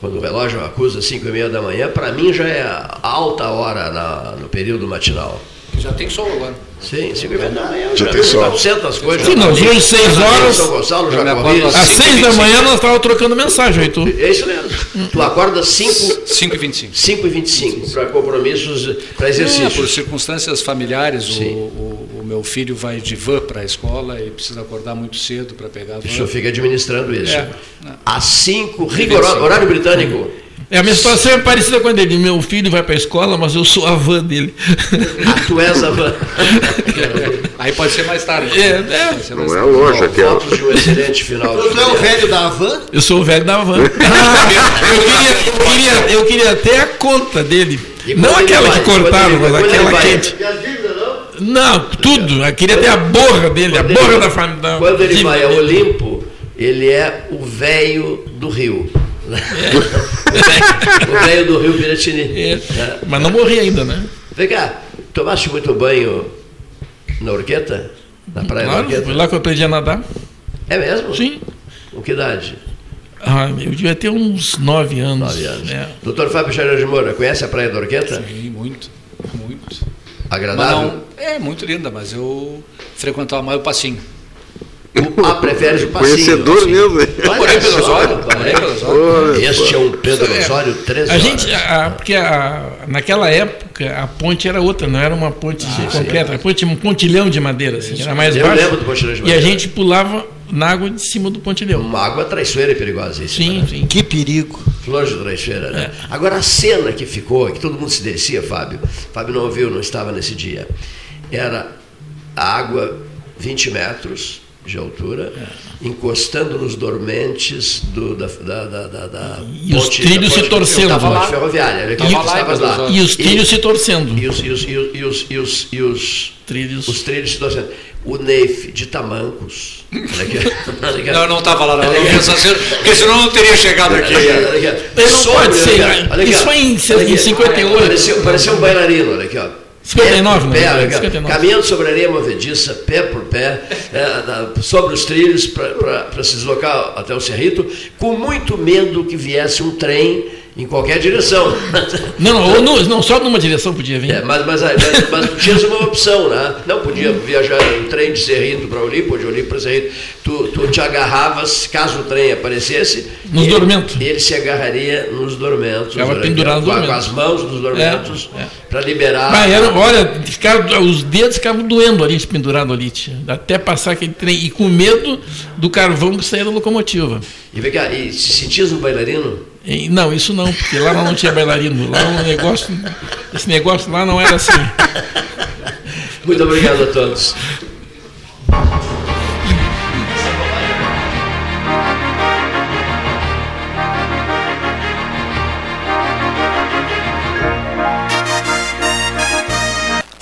quando o relógio acusa 5 e meia da manhã, para mim já é alta hora na- no período matinal. Já tem sol agora. Sim, 5 e meia da manhã. Já já tem sol. 400 coisas. Sim, hoje, seis Já vi horas, São Gonçalo, já corri. Às Cinco e seis da vinte manhã nós estávamos trocando mensagem, Heitor. É isso mesmo. Tu acorda 5 5 e 25. 5 e 25 para compromissos, para É, por exercícios. circunstâncias familiares, o, o- o meu filho vai de van para a escola e precisa acordar muito cedo para pegar a O senhor van. fica administrando isso. É. Às 5, rigoroso, horário britânico. É, a minha situação é parecida com a dele. Meu filho vai para a escola, mas eu sou a van dele. Ah, tu és a van. Aí pode ser mais tarde. É, é. Mais Não é a tarde. loja que é. De um excelente final. Tu é o velho da Havan? Eu sou o velho da van. eu, queria, eu, queria, eu queria até a conta dele. Não aquela vai? que cortaram, mas aquela quente. E não? Não, tudo. Eu queria ter a borra dele, a borra ele- da família. Quando ele vai ao Olimpo, ele é o velho do Rio. o velho do Rio Piratini. É, mas não morri ainda, né? Vem cá, tomaste muito banho na Orqueta? Na praia Claro, da Orqueta? foi lá que eu aprendi a nadar. É mesmo? Sim. Com que idade? Ah, eu devia ter uns nove anos. Nove anos. É. Doutor Fábio Xavier de Moura, conhece a praia da Orqueta? Sim, muito, muito. Agradável? não, é muito linda, mas eu frequentava mais o passinho. Ah, prefere o passinho. Conhecedor assim. mesmo, hein? Olha Morei pelo só, Osório, pelo Este é um Pedro Osório, 13 A gente, a- a- porque a- naquela época a ponte era outra, não era uma ponte de concreto, era ponte, um pontilhão de madeira, assim, era mais Eu baixo. lembro do pontilhão de E a madeira. gente pulava na água de cima do pontilhão. Uma água traiçoeira e perigosíssima. Sim, né? sim. Que perigo. Flor de traiçoeira, né? Agora, a cena que ficou, que todo mundo se descia, Fábio, Fábio não ouviu, não estava nesse dia, era a água 20 metros de altura, encostando nos dormentes do, da, da, da, da, da E os trilhos da se torcendo. Ponte lá. ferroviária. Tava tu lá, lá. E os trilhos se torcendo. E os, e os, e os, e os, e os, e os, Trilhos. os trilhos se torcendo. O Neif de Tamancos. Não, eu não estava lá, não. Eu porque senão eu não teria chegado aqui. Não pode ser, aqui, isso foi em Olha aqui. 58. Parecia, parecia um bailarino, olha aqui, ó. 59, pé, né? olha aqui, ó. 59. Caminhando sobre a areia movediça, pé por pé, é, sobre os trilhos para se deslocar até o Cerrito, com muito medo que viesse um trem em qualquer direção. Não, não, não, só numa direção podia vir. É, mas, mas, mas, mas tu tinhas uma opção, né? Não podia viajar em trem de Cerrito para Olimpo, ou de Olimpo para Cerrito. Tu, tu te agarravas, caso o trem aparecesse. Nos ele- dormentos. Ele se agarraria nos dormentos. Ficava olha aqui, pendurado com, com as mãos nos dormentos, É, é. para liberar. Ah, era, olha, ficava- os dedos ficavam doendo ali, pendurado ali, tia. até passar aquele trem. E com medo do carvão que saía da locomotiva. E, vem cá, e se sentias um bailarino? Não, isso não, porque lá não tinha bailarino. Lá o negócio, esse negócio lá não era assim. Muito obrigado a todos.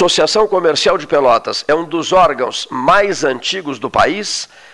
Associação Comercial de Pelotas é um dos órgãos mais antigos do país,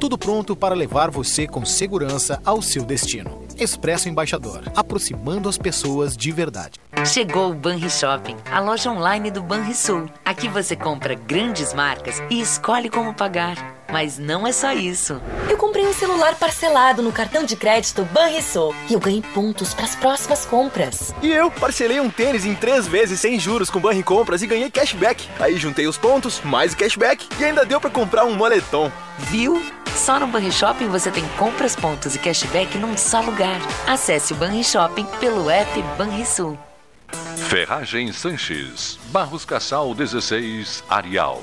Tudo pronto para levar você com segurança ao seu destino. Expresso Embaixador, aproximando as pessoas de verdade. Chegou o Banri Shopping, a loja online do Banrisul. Aqui você compra grandes marcas e escolhe como pagar. Mas não é só isso. Eu comprei um celular parcelado no cartão de crédito Banrisul e eu ganhei pontos para as próximas compras. E eu parcelei um tênis em três vezes sem juros com Banri Compras e ganhei cashback. Aí juntei os pontos, mais o cashback e ainda deu para comprar um moletom. Viu? Só no Banri Shopping você tem compras, pontos e cashback num só lugar. Acesse o Banri Shopping pelo app Banrisul. Ferragem Sanches, Barros Cassal 16, Arial.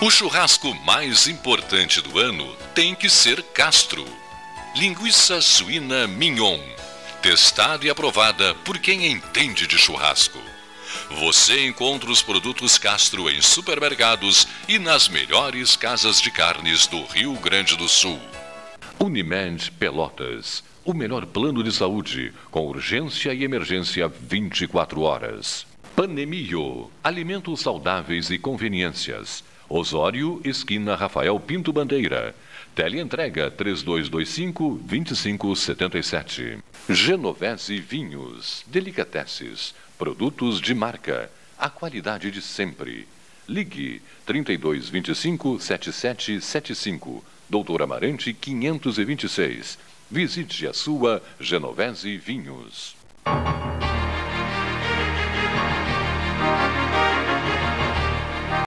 O churrasco mais importante do ano tem que ser Castro. Linguiça suína mignon. Testada e aprovada por quem entende de churrasco. Você encontra os produtos Castro em supermercados e nas melhores casas de carnes do Rio Grande do Sul. Unimed Pelotas. O melhor plano de saúde, com urgência e emergência 24 horas. Panemio. Alimentos saudáveis e conveniências. Osório, esquina Rafael Pinto Bandeira. Teleentrega 3225-2577. Genovese Vinhos. Delicateces. Produtos de marca. A qualidade de sempre. Ligue 3225-7775. Doutor Amarante 526. Visite a sua Genovese Vinhos.